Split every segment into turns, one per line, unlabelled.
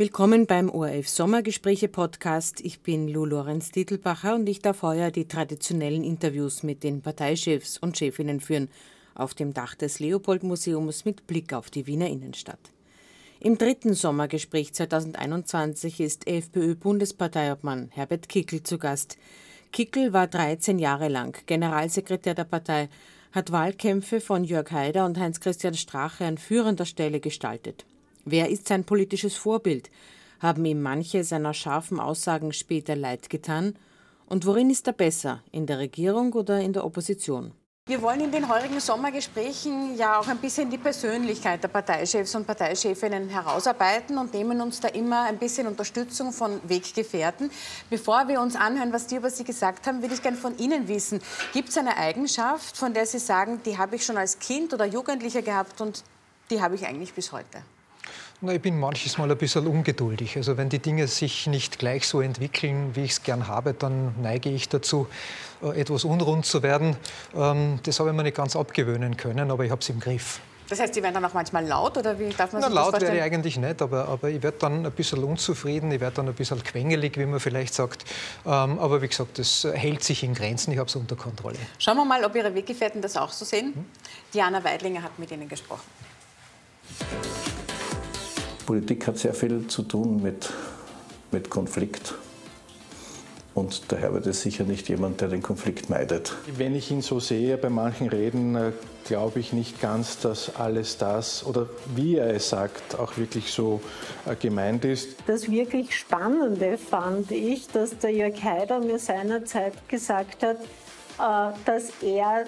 Willkommen beim ORF Sommergespräche Podcast. Ich bin Lou Lorenz Titelbacher und ich darf heuer die traditionellen Interviews mit den Parteichefs und Chefinnen führen auf dem Dach des Leopold Museums mit Blick auf die Wiener Innenstadt. Im dritten Sommergespräch 2021 ist FPÖ-Bundesparteiobmann Herbert Kickel zu Gast. Kickel war 13 Jahre lang Generalsekretär der Partei, hat Wahlkämpfe von Jörg Haider und Heinz-Christian Strache an führender Stelle gestaltet. Wer ist sein politisches Vorbild? Haben ihm manche seiner scharfen Aussagen später leid getan? Und worin ist er besser, in der Regierung oder in der Opposition? Wir wollen in den heurigen Sommergesprächen ja auch ein bisschen die Persönlichkeit der Parteichefs und Parteichefinnen herausarbeiten und nehmen uns da immer ein bisschen Unterstützung von Weggefährten. Bevor wir uns anhören, was die über Sie gesagt haben, würde ich gerne von Ihnen wissen, gibt es eine Eigenschaft, von der Sie sagen, die habe ich schon als Kind oder Jugendlicher gehabt und die habe ich eigentlich bis heute?
Na, ich bin manches Mal ein bisschen ungeduldig. Also wenn die Dinge sich nicht gleich so entwickeln, wie ich es gern habe, dann neige ich dazu, äh, etwas unrund zu werden. Ähm, das habe ich mir nicht ganz abgewöhnen können, aber ich habe es im Griff.
Das heißt, Sie werden dann auch manchmal laut oder wie darf man
Na, laut wäre ich eigentlich nicht, aber, aber ich werde dann ein bisschen unzufrieden, ich werde dann ein bisschen quengelig, wie man vielleicht sagt. Ähm, aber wie gesagt, das hält sich in Grenzen, ich habe es unter Kontrolle.
Schauen wir mal, ob Ihre Weggefährten das auch so sehen. Hm? Diana Weidlinger hat mit Ihnen gesprochen.
Politik hat sehr viel zu tun mit, mit Konflikt. Und der Herbert ist sicher nicht jemand, der den Konflikt meidet.
Wenn ich ihn so sehe bei manchen Reden, äh, glaube ich nicht ganz, dass alles das oder wie er es sagt, auch wirklich so äh, gemeint ist.
Das wirklich Spannende fand ich, dass der Jörg Haider mir seinerzeit gesagt hat, äh, dass er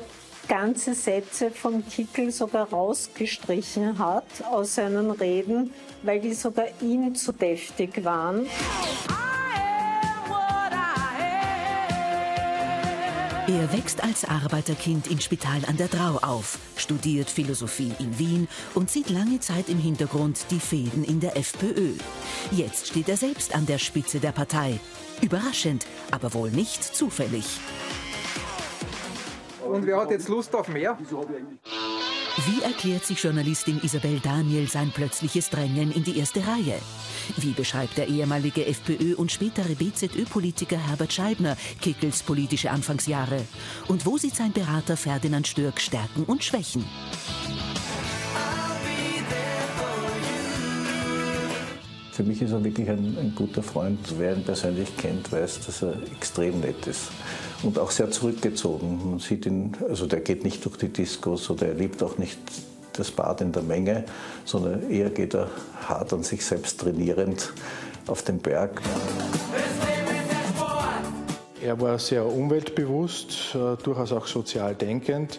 ganze Sätze von Kickel sogar rausgestrichen hat aus seinen Reden, weil die sogar ihm zu deftig waren.
Er wächst als Arbeiterkind in Spital an der Drau auf, studiert Philosophie in Wien und sieht lange Zeit im Hintergrund die Fäden in der FPÖ. Jetzt steht er selbst an der Spitze der Partei. Überraschend, aber wohl nicht zufällig.
Und wer hat jetzt Lust auf mehr?
Wie erklärt sich Journalistin Isabel Daniel sein plötzliches Drängen in die erste Reihe? Wie beschreibt der ehemalige FPÖ und spätere BZÖ-Politiker Herbert Scheibner Kickels politische Anfangsjahre? Und wo sieht sein Berater Ferdinand Stürk Stärken und Schwächen?
Für mich ist er wirklich ein, ein, guter Freund. Wer ihn persönlich kennt, weiß, dass er extrem nett ist und auch sehr zurückgezogen. Man sieht ihn, also der geht nicht durch die Diskos oder er liebt auch nicht das Bad in der Menge, sondern eher geht er hart an sich selbst trainierend auf den Berg.
Er war sehr umweltbewusst, äh, durchaus auch sozial denkend.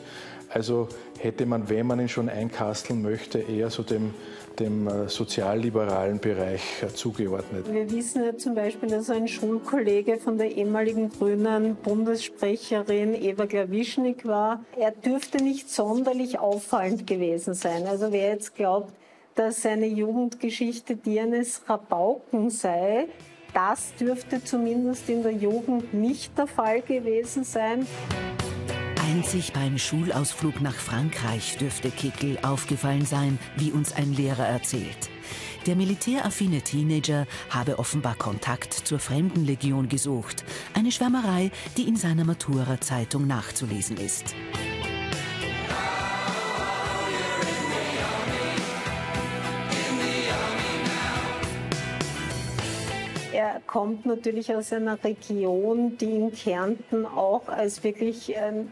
Also hätte man, wenn man ihn schon einkasteln möchte, eher so dem dem äh, sozialliberalen Bereich äh, zugeordnet.
Wir wissen ja zum Beispiel, dass ein Schulkollege von der ehemaligen grünen Bundessprecherin Eva Glawischnik war. Er dürfte nicht sonderlich auffallend gewesen sein. Also wer jetzt glaubt, dass seine Jugendgeschichte die eines Rabauken sei, das dürfte zumindest in der Jugend nicht der Fall gewesen sein.
Einzig beim Schulausflug nach Frankreich dürfte Kickel aufgefallen sein, wie uns ein Lehrer erzählt. Der militäraffine Teenager habe offenbar Kontakt zur Fremdenlegion gesucht. Eine Schwärmerei, die in seiner Matura-Zeitung nachzulesen ist.
Er kommt natürlich aus einer Region, die in Kärnten auch als wirklich ähm,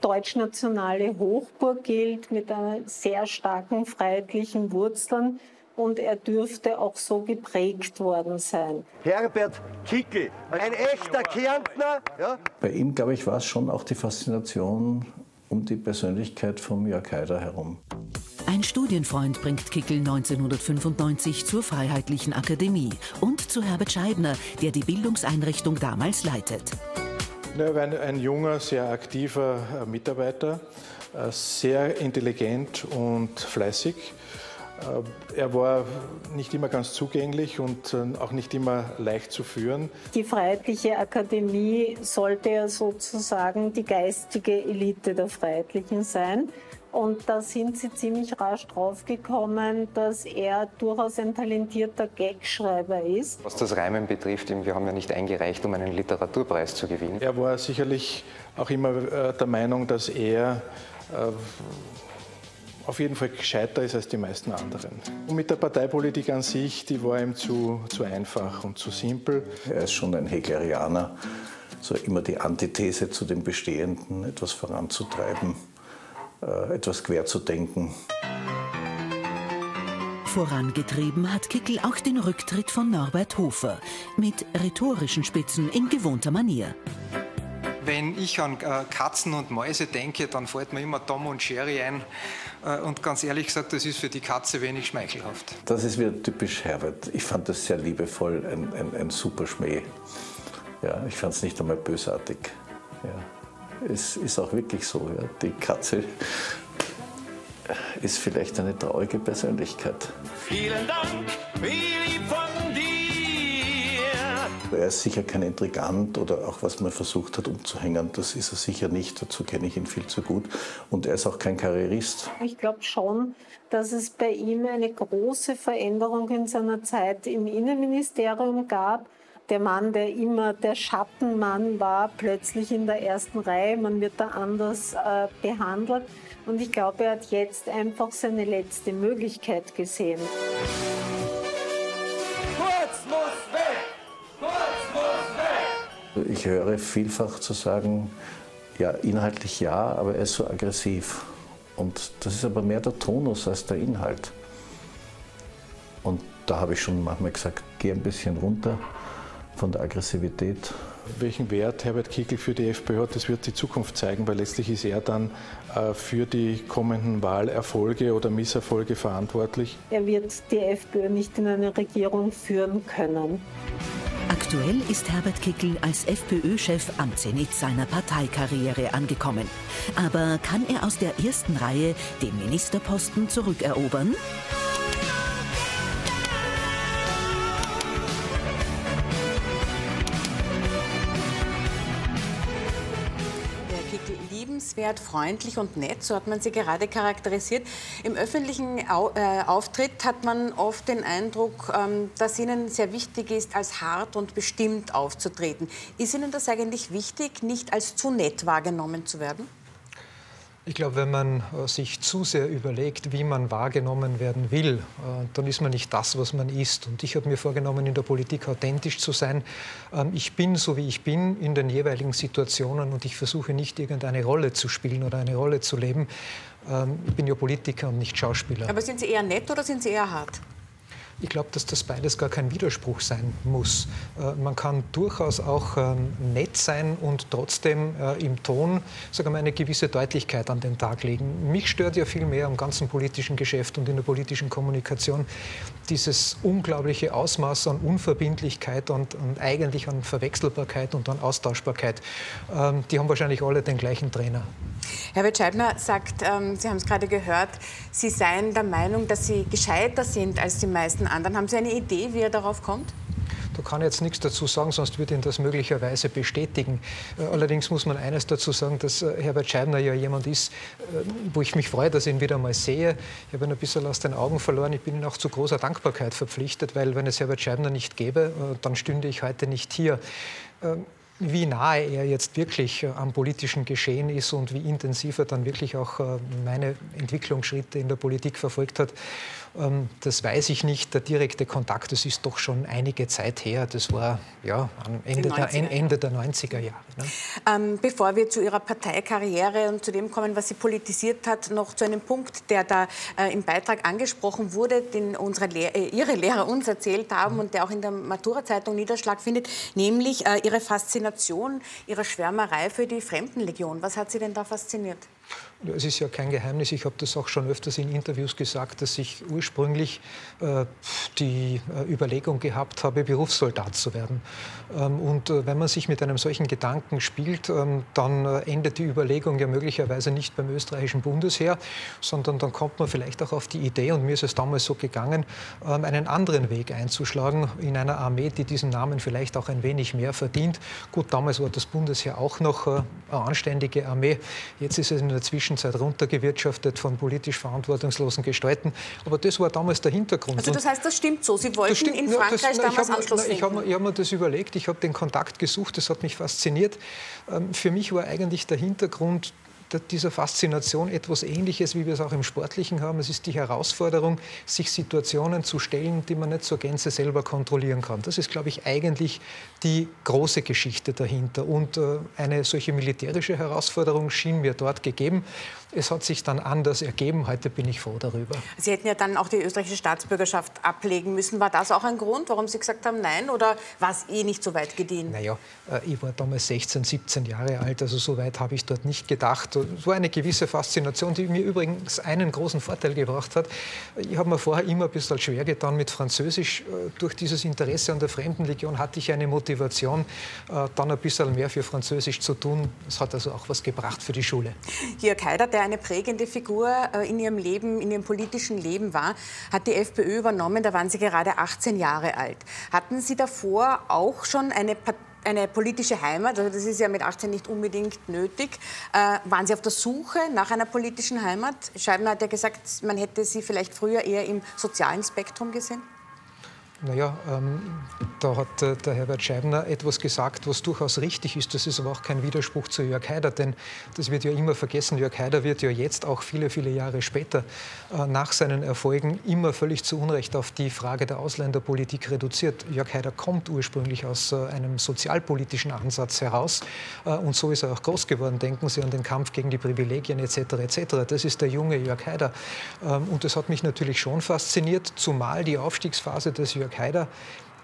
deutschnationale Hochburg gilt, mit einer sehr starken freiheitlichen Wurzeln. Und er dürfte auch so geprägt worden sein.
Herbert Kickel, ein echter Kärntner. Ja?
Bei ihm, glaube ich, war es schon auch die Faszination um die Persönlichkeit von Jörg Haider herum.
Ein Studienfreund bringt Kickel 1995 zur Freiheitlichen Akademie und zu Herbert Scheibner, der die Bildungseinrichtung damals leitet.
Er war ein, ein junger, sehr aktiver äh, Mitarbeiter, äh, sehr intelligent und fleißig. Äh, er war nicht immer ganz zugänglich und auch nicht immer leicht zu führen.
Die Freiheitliche Akademie sollte ja sozusagen die geistige Elite der Freiheitlichen sein. Und da sind sie ziemlich rasch draufgekommen, dass er durchaus ein talentierter Gagschreiber ist.
Was das Reimen betrifft, wir haben ja nicht eingereicht, um einen Literaturpreis zu gewinnen.
Er war sicherlich auch immer äh, der Meinung, dass er äh, auf jeden Fall gescheiter ist als die meisten anderen. Und mit der Parteipolitik an sich, die war ihm zu, zu einfach und zu simpel.
Er ist schon ein Heglerianer, so immer die Antithese zu dem Bestehenden, etwas voranzutreiben. Äh, etwas quer zu denken.
Vorangetrieben hat Kickel auch den Rücktritt von Norbert Hofer mit rhetorischen Spitzen in gewohnter Manier.
Wenn ich an äh, Katzen und Mäuse denke, dann fällt mir immer Tom und Sherry ein. Äh, und ganz ehrlich gesagt, das ist für die Katze wenig schmeichelhaft.
Das ist wieder typisch Herbert. Ich fand das sehr liebevoll, ein, ein, ein super Schmäh. Ja, ich fand es nicht einmal bösartig. Ja es ist auch wirklich so. Ja. Die Katze ist vielleicht eine traurige Persönlichkeit.
Vielen Dank, wie lieb von dir.
Er ist sicher kein Intrigant oder auch was man versucht hat umzuhängen, das ist er sicher nicht. Dazu kenne ich ihn viel zu gut. Und er ist auch kein Karrierist.
Ich glaube schon, dass es bei ihm eine große Veränderung in seiner Zeit im Innenministerium gab der Mann, der immer der Schattenmann war, plötzlich in der ersten Reihe. Man wird da anders äh, behandelt. Und ich glaube, er hat jetzt einfach seine letzte Möglichkeit gesehen.
Kurz muss weg! Kurz muss
weg! Ich höre vielfach zu sagen, ja, inhaltlich ja, aber er ist so aggressiv. Und das ist aber mehr der Tonus als der Inhalt. Und da habe ich schon manchmal gesagt, geh ein bisschen runter von der Aggressivität.
Welchen Wert Herbert Kickl für die FPÖ hat, das wird die Zukunft zeigen, weil letztlich ist er dann äh, für die kommenden Wahlerfolge oder Misserfolge verantwortlich.
Er wird die FPÖ nicht in eine Regierung führen können.
Aktuell ist Herbert Kickl als FPÖ-Chef am Zenit seiner Parteikarriere angekommen. Aber kann er aus der ersten Reihe den Ministerposten zurückerobern?
Liebenswert, freundlich und nett, so hat man sie gerade charakterisiert. Im öffentlichen Au äh, Auftritt hat man oft den Eindruck, ähm, dass Ihnen sehr wichtig ist, als hart und bestimmt aufzutreten. Ist Ihnen das eigentlich wichtig, nicht als zu nett wahrgenommen zu werden?
Ich glaube, wenn man äh, sich zu sehr überlegt, wie man wahrgenommen werden will, äh, dann ist man nicht das, was man ist. Und ich habe mir vorgenommen, in der Politik authentisch zu sein. Ähm, ich bin so, wie ich bin, in den jeweiligen Situationen und ich versuche nicht irgendeine Rolle zu spielen oder eine Rolle zu leben. Ähm, ich bin ja Politiker und nicht Schauspieler.
Aber sind Sie eher nett oder sind Sie eher hart?
Ich glaube, dass das beides gar kein Widerspruch sein muss. Äh, man kann durchaus auch ähm, nett sein und trotzdem äh, im Ton wir, eine gewisse Deutlichkeit an den Tag legen. Mich stört ja viel mehr am ganzen politischen Geschäft und in der politischen Kommunikation dieses unglaubliche Ausmaß an Unverbindlichkeit und, und eigentlich an Verwechselbarkeit und an Austauschbarkeit. Ähm, die haben wahrscheinlich alle den gleichen Trainer.
Herbert Scheibner sagt, ähm, Sie haben es gerade gehört, Sie seien der Meinung, dass Sie gescheiter sind als die meisten anderen. Haben Sie eine Idee, wie er darauf kommt?
Da kann ich jetzt nichts dazu sagen, sonst würde ihn das möglicherweise bestätigen. Äh, allerdings muss man eines dazu sagen, dass äh, Herbert Scheibner ja jemand ist, äh, wo ich mich freue, dass ich ihn wieder mal sehe. Ich habe ihn ein bisschen aus den Augen verloren. Ich bin ihm auch zu großer Dankbarkeit verpflichtet, weil wenn es Herbert Scheibner nicht gäbe, dann stünde ich heute nicht hier. Ähm, wie nahe er jetzt wirklich am politischen Geschehen ist und wie intensiv er dann wirklich auch meine Entwicklungsschritte in der Politik verfolgt hat, das weiß ich nicht. Der direkte Kontakt, das ist doch schon einige Zeit her. Das war ja Ende, der, Ende der 90er Jahre. Ne?
Ähm, bevor wir zu Ihrer Parteikarriere und zu dem kommen, was sie politisiert hat, noch zu einem Punkt, der da äh, im Beitrag angesprochen wurde, den unsere Lehr äh, Ihre Lehrer uns erzählt haben mhm. und der auch in der Matura-Zeitung Niederschlag findet, nämlich äh, Ihre Faszination, Ihre Schwärmerei für die Fremdenlegion. Was hat Sie denn da fasziniert?
Es ist ja kein Geheimnis, ich habe das auch schon öfters in Interviews gesagt, dass ich ursprünglich äh, die äh, Überlegung gehabt habe, Berufssoldat zu werden. Ähm, und äh, wenn man sich mit einem solchen Gedanken spielt, ähm, dann äh, endet die Überlegung ja möglicherweise nicht beim österreichischen Bundesheer, sondern dann kommt man vielleicht auch auf die Idee, und mir ist es damals so gegangen, ähm, einen anderen Weg einzuschlagen in einer Armee, die diesen Namen vielleicht auch ein wenig mehr verdient. Gut, damals war das Bundesheer auch noch äh, eine anständige Armee. Jetzt ist es in der Zwischenzeit runtergewirtschaftet von politisch verantwortungslosen Gestalten. Aber das war damals der Hintergrund.
Also das heißt, das stimmt so. Sie wollten stimmt, in Frankreich das, damals
hab,
Anschluss
na, Ich habe mir, hab mir das überlegt, ich habe den Kontakt gesucht, das hat mich fasziniert. Ähm, für mich war eigentlich der Hintergrund dieser Faszination etwas Ähnliches, wie wir es auch im Sportlichen haben. Es ist die Herausforderung, sich Situationen zu stellen, die man nicht zur Gänze selber kontrollieren kann. Das ist, glaube ich, eigentlich die große Geschichte dahinter. Und äh, eine solche militärische Herausforderung schien mir dort gegeben. Es hat sich dann anders ergeben. Heute bin ich froh darüber.
Sie hätten ja dann auch die österreichische Staatsbürgerschaft ablegen müssen. War das auch ein Grund, warum Sie gesagt haben, nein? Oder war es eh nicht so weit gediehen?
Naja, äh, ich war damals 16, 17 Jahre alt. Also so weit habe ich dort nicht gedacht. Es war eine gewisse Faszination, die mir übrigens einen großen Vorteil gebracht hat. Ich habe mir vorher immer ein bisschen schwer getan mit Französisch. Äh, durch dieses Interesse an der Fremdenlegion hatte ich eine Motivation, äh, dann ein bisschen mehr für Französisch zu tun. Das hat also auch was gebracht für die Schule.
Jörg Haider, der eine prägende Figur äh, in ihrem Leben, in ihrem politischen Leben war, hat die FPÖ übernommen. Da waren Sie gerade 18 Jahre alt. Hatten Sie davor auch schon eine eine politische Heimat, also das ist ja mit 18 nicht unbedingt nötig. Äh, waren Sie auf der Suche nach einer politischen Heimat? Scheibner hat ja gesagt, man hätte Sie vielleicht früher eher im sozialen Spektrum gesehen.
Naja, ähm, da hat äh, der Herbert Scheibner etwas gesagt, was durchaus richtig ist. Das ist aber auch kein Widerspruch zu Jörg Haider, denn das wird ja immer vergessen. Jörg Haider wird ja jetzt auch viele, viele Jahre später äh, nach seinen Erfolgen immer völlig zu Unrecht auf die Frage der Ausländerpolitik reduziert. Jörg Haider kommt ursprünglich aus äh, einem sozialpolitischen Ansatz heraus äh, und so ist er auch groß geworden. Denken Sie an den Kampf gegen die Privilegien etc. etc. Das ist der junge Jörg Haider ähm, und das hat mich natürlich schon fasziniert, zumal die Aufstiegsphase des Jörg Jörg Haider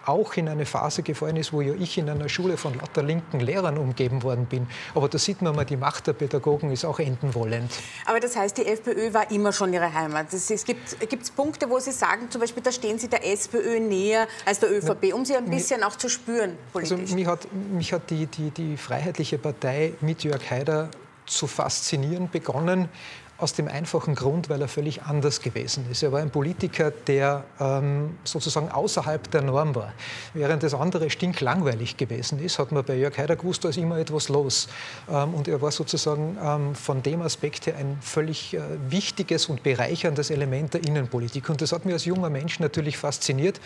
auch in eine Phase gefallen ist, wo ja ich in einer Schule von lauter linken Lehrern umgeben worden bin. Aber da sieht man mal, die Macht der Pädagogen ist auch enden wollend.
Aber das heißt, die FPÖ war immer schon Ihre Heimat. Es gibt es Punkte, wo Sie sagen, zum Beispiel, da stehen Sie der SPÖ näher als der ÖVP, um Sie ein bisschen auch zu spüren
politisch? Also mich hat, mich hat die, die, die Freiheitliche Partei mit Jörg Haider zu faszinieren begonnen aus dem einfachen Grund, weil er völlig anders gewesen ist. Er war ein Politiker, der ähm, sozusagen außerhalb der Norm war. Während das andere stinklangweilig gewesen ist, hat man bei Jörg Haider gewusst, da ist immer etwas los. Ähm, und er war sozusagen ähm, von dem Aspekt her ein völlig äh, wichtiges und bereicherndes Element der Innenpolitik. Und das hat mich als junger Mensch natürlich fasziniert.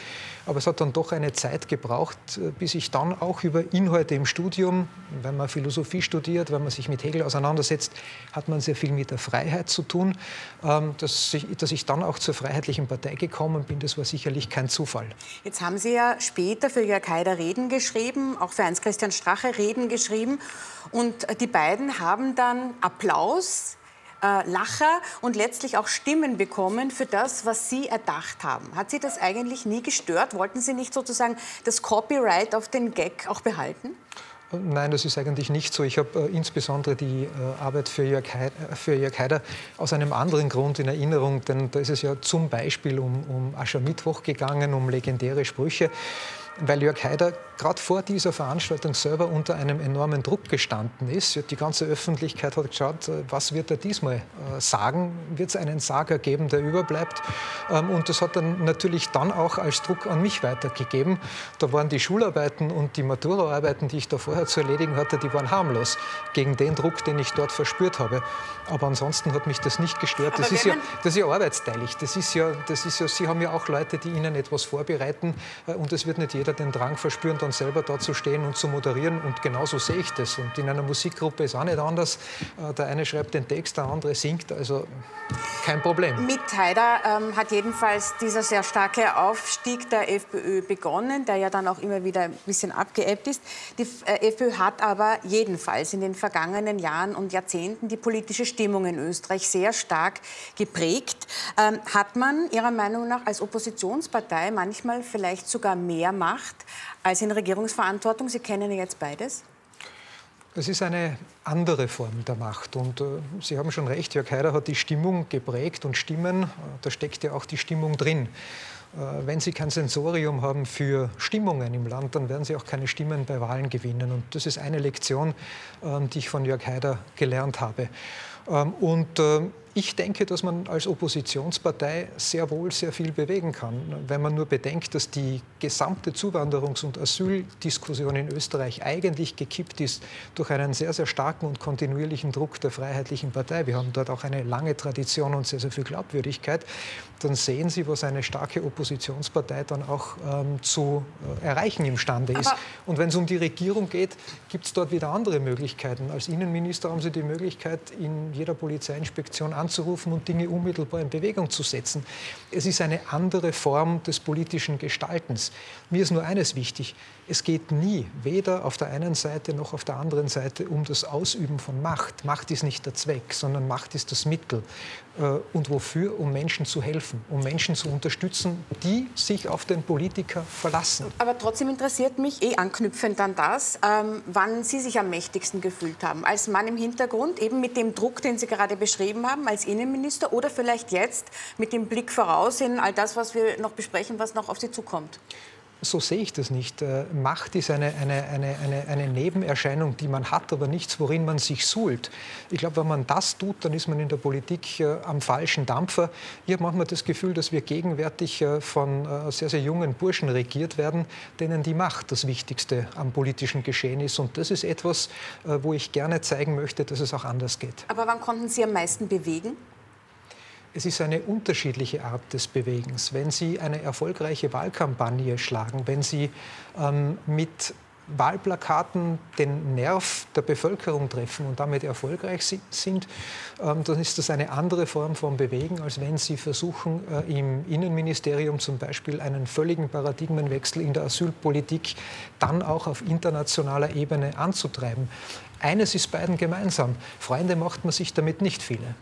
Aber es hat dann doch eine Zeit gebraucht, äh, bis ich dann auch über Inhalte im Studium, wenn man Philosophie studiert, wenn man sich mit Hegel auseinandersetzt, hat man sehr viel mit der Freiheit Freiheit zu tun. Ähm, dass ich, dass ich dann auch zur Freiheitlichen Partei gekommen bin, das war sicherlich kein Zufall.
Jetzt haben Sie ja später für Jörg Haider Reden geschrieben, auch für Heinz-Christian Strache Reden geschrieben. Und die beiden haben dann Applaus äh, Lacher und letztlich auch Stimmen bekommen für das, was Sie erdacht haben. Hat Sie das eigentlich nie gestört? Wollten Sie nicht sozusagen das Copyright auf den Gag auch behalten?
Nein, das ist eigentlich nicht so. Ich habe äh, insbesondere die äh, Arbeit für Jörg, für Jörg, Haider aus einem anderen Grund in Erinnerung, denn da ist es ja zum Beispiel um, um Aschermittwoch gegangen, um legendäre Sprüche weil Jörg Haider gerade vor dieser Veranstaltung selber unter einem enormen Druck gestanden ist. Die ganze Öffentlichkeit hat geschaut, äh, was wird er diesmal äh, sagen? Wird es einen Sager geben, der überbleibt? Ähm, und das hat dann natürlich dann auch als Druck an mich weitergegeben. Da waren die Schularbeiten und die Maturaarbeiten, die ich da vorher zu erledigen hatte, die waren harmlos gegen den Druck, den ich dort verspürt habe. Aber ansonsten hat mich das nicht gestört. Das ist, ja, das ist ja arbeitsteilig. Das ist ja, das ist ja, Sie haben ja auch Leute, die Ihnen etwas vorbereiten äh, und es wird nicht jeder den Drang verspüren, dann selber da zu stehen und zu moderieren. Und genauso sehe ich das. Und in einer Musikgruppe ist auch nicht anders. Äh, der eine schreibt den Text, der andere singt. Also kein Problem.
Mit Haider ähm, hat jedenfalls dieser sehr starke Aufstieg der FPÖ begonnen, der ja dann auch immer wieder ein bisschen abgeebbt ist. Die äh, FPÖ hat aber jedenfalls in den vergangenen Jahren und Jahrzehnten die politische Stimmung in Österreich sehr stark geprägt. Ähm, hat man Ihrer Meinung nach als Oppositionspartei manchmal vielleicht sogar mehr Macht? Macht als in Regierungsverantwortung? Sie kennen jetzt beides.
Es ist eine andere Form der Macht. Und äh, Sie haben schon recht, Jörg Haider hat die Stimmung geprägt und Stimmen, äh, da steckt ja auch die Stimmung drin. Äh, wenn Sie kein Sensorium haben für Stimmungen im Land, dann werden Sie auch keine Stimmen bei Wahlen gewinnen. Und das ist eine Lektion, ähm, die ich von Jörg Haider gelernt habe. Ähm, und ähm, ich denke, dass man als Oppositionspartei sehr wohl sehr viel bewegen kann, wenn man nur bedenkt, dass die gesamte Zuwanderungs- und Asyldiskussion in Österreich eigentlich gekippt ist durch einen sehr, sehr starken und kontinuierlichen Druck der Freiheitlichen Partei. Wir haben dort auch eine lange Tradition und sehr, sehr viel Glaubwürdigkeit. Dann sehen Sie, was eine starke Oppositionspartei dann auch ähm, zu äh, erreichen imstande ist. Aber und wenn es um die Regierung geht, gibt es dort wieder andere Möglichkeiten. Als Innenminister haben Sie die Möglichkeit, in jeder Polizeiinspektion anzurufen und Dinge unmittelbar in Bewegung zu setzen. Es ist eine andere Form des politischen Gestaltens. Mir ist nur eines wichtig. Es geht nie, weder auf der einen Seite noch auf der anderen Seite, um das Ausüben von Macht. Macht ist nicht der Zweck, sondern Macht ist das Mittel. Äh, und wofür? Um Menschen zu helfen, um Menschen zu unterstützen, die sich auf den Politiker verlassen.
Aber trotzdem interessiert mich, eh anknüpfend an das, ähm, wann Sie sich am mächtigsten gefühlt haben. Als Mann im Hintergrund, eben mit dem Druck, den Sie gerade beschrieben haben, als Innenminister oder vielleicht jetzt mit dem Blick voraus in all das, was wir noch besprechen, was noch auf Sie zukommt?
So sehe ich das nicht. Äh, Macht ist eine, eine, eine, eine, eine Nebenerscheinung, die man hat, aber nichts, worin man sich suhlt. Ich glaube, wenn man das tut, dann ist man in der Politik äh, am falschen Dampfer. Ich habe manchmal das Gefühl, dass wir gegenwärtig äh, von sehr, sehr jungen Burschen regiert werden, denen die Macht das Wichtigste am politischen Geschehen ist. Und das ist etwas, wo ich gerne zeigen möchte, dass es auch anders geht.
Aber wann konnten Sie am meisten bewegen?
Es ist eine unterschiedliche Art des Bewegens. Wenn Sie eine erfolgreiche Wahlkampagne schlagen, wenn Sie ähm, mit Wahlplakaten den Nerv der Bevölkerung treffen und damit erfolgreich sind, ähm, dann ist das eine andere Form von Bewegen, als wenn Sie versuchen, äh, im Innenministerium zum Beispiel einen völligen Paradigmenwechsel in der Asylpolitik dann auch auf internationaler Ebene anzutreiben. Eines ist beiden gemeinsam. Freunde macht man sich damit nicht viele.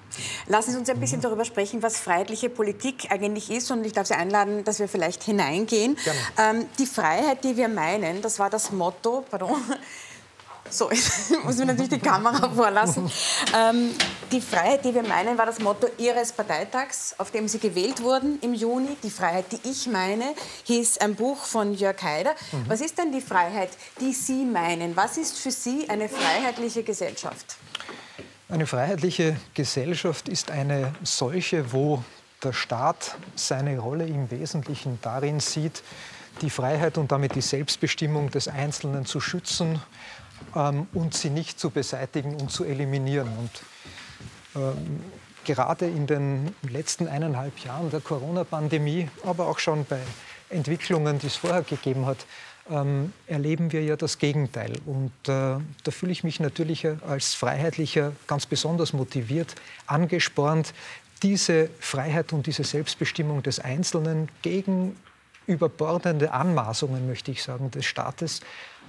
Lassen Sie uns ein bisschen darüber sprechen, was freiheitliche Politik eigentlich ist. Und ich darf Sie einladen, dass wir vielleicht hineingehen. Ähm, die Freiheit, die wir meinen, das war das Motto, pardon, so, jetzt muss ich natürlich die Kamera vorlassen. Ähm, die Freiheit, die wir meinen, war das Motto Ihres Parteitags, auf dem Sie gewählt wurden im Juni. Die Freiheit, die ich meine, hieß ein Buch von Jörg Haider. Mhm. Was ist denn die Freiheit, die Sie meinen? Was ist für Sie eine freiheitliche Gesellschaft?
Eine freiheitliche Gesellschaft ist eine solche, wo der Staat seine Rolle im Wesentlichen darin sieht, die Freiheit und damit die Selbstbestimmung des Einzelnen zu schützen ähm, und sie nicht zu beseitigen und zu eliminieren. Und ähm, gerade in den letzten eineinhalb Jahren der Corona-Pandemie, aber auch schon bei Entwicklungen, die es vorher gegeben hat, ähm, erleben wir ja das Gegenteil. Und äh, da fühle ich mich natürlich als Freiheitlicher ganz besonders motiviert, angespornt, diese Freiheit und diese Selbstbestimmung des Einzelnen gegen überbordende Anmaßungen, möchte ich sagen, des Staates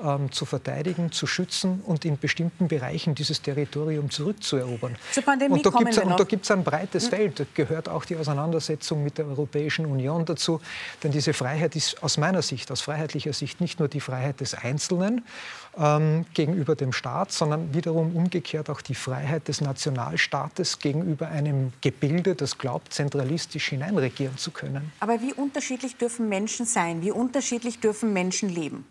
ähm, zu verteidigen, zu schützen und in bestimmten Bereichen dieses Territorium zurückzuerobern.
Zur Pandemie
und da gibt es ein breites hm? Feld. Da gehört auch die Auseinandersetzung mit der Europäischen Union dazu. Denn diese Freiheit ist aus meiner Sicht, aus freiheitlicher Sicht, nicht nur die Freiheit des Einzelnen ähm, gegenüber dem Staat, sondern wiederum umgekehrt auch die Freiheit des Nationalstaates gegenüber einem Gebilde, das glaubt, zentralistisch hineinregieren zu können.
Aber wie unterschiedlich dürfen Menschen sein? Wie unterschiedlich dürfen Menschen leben?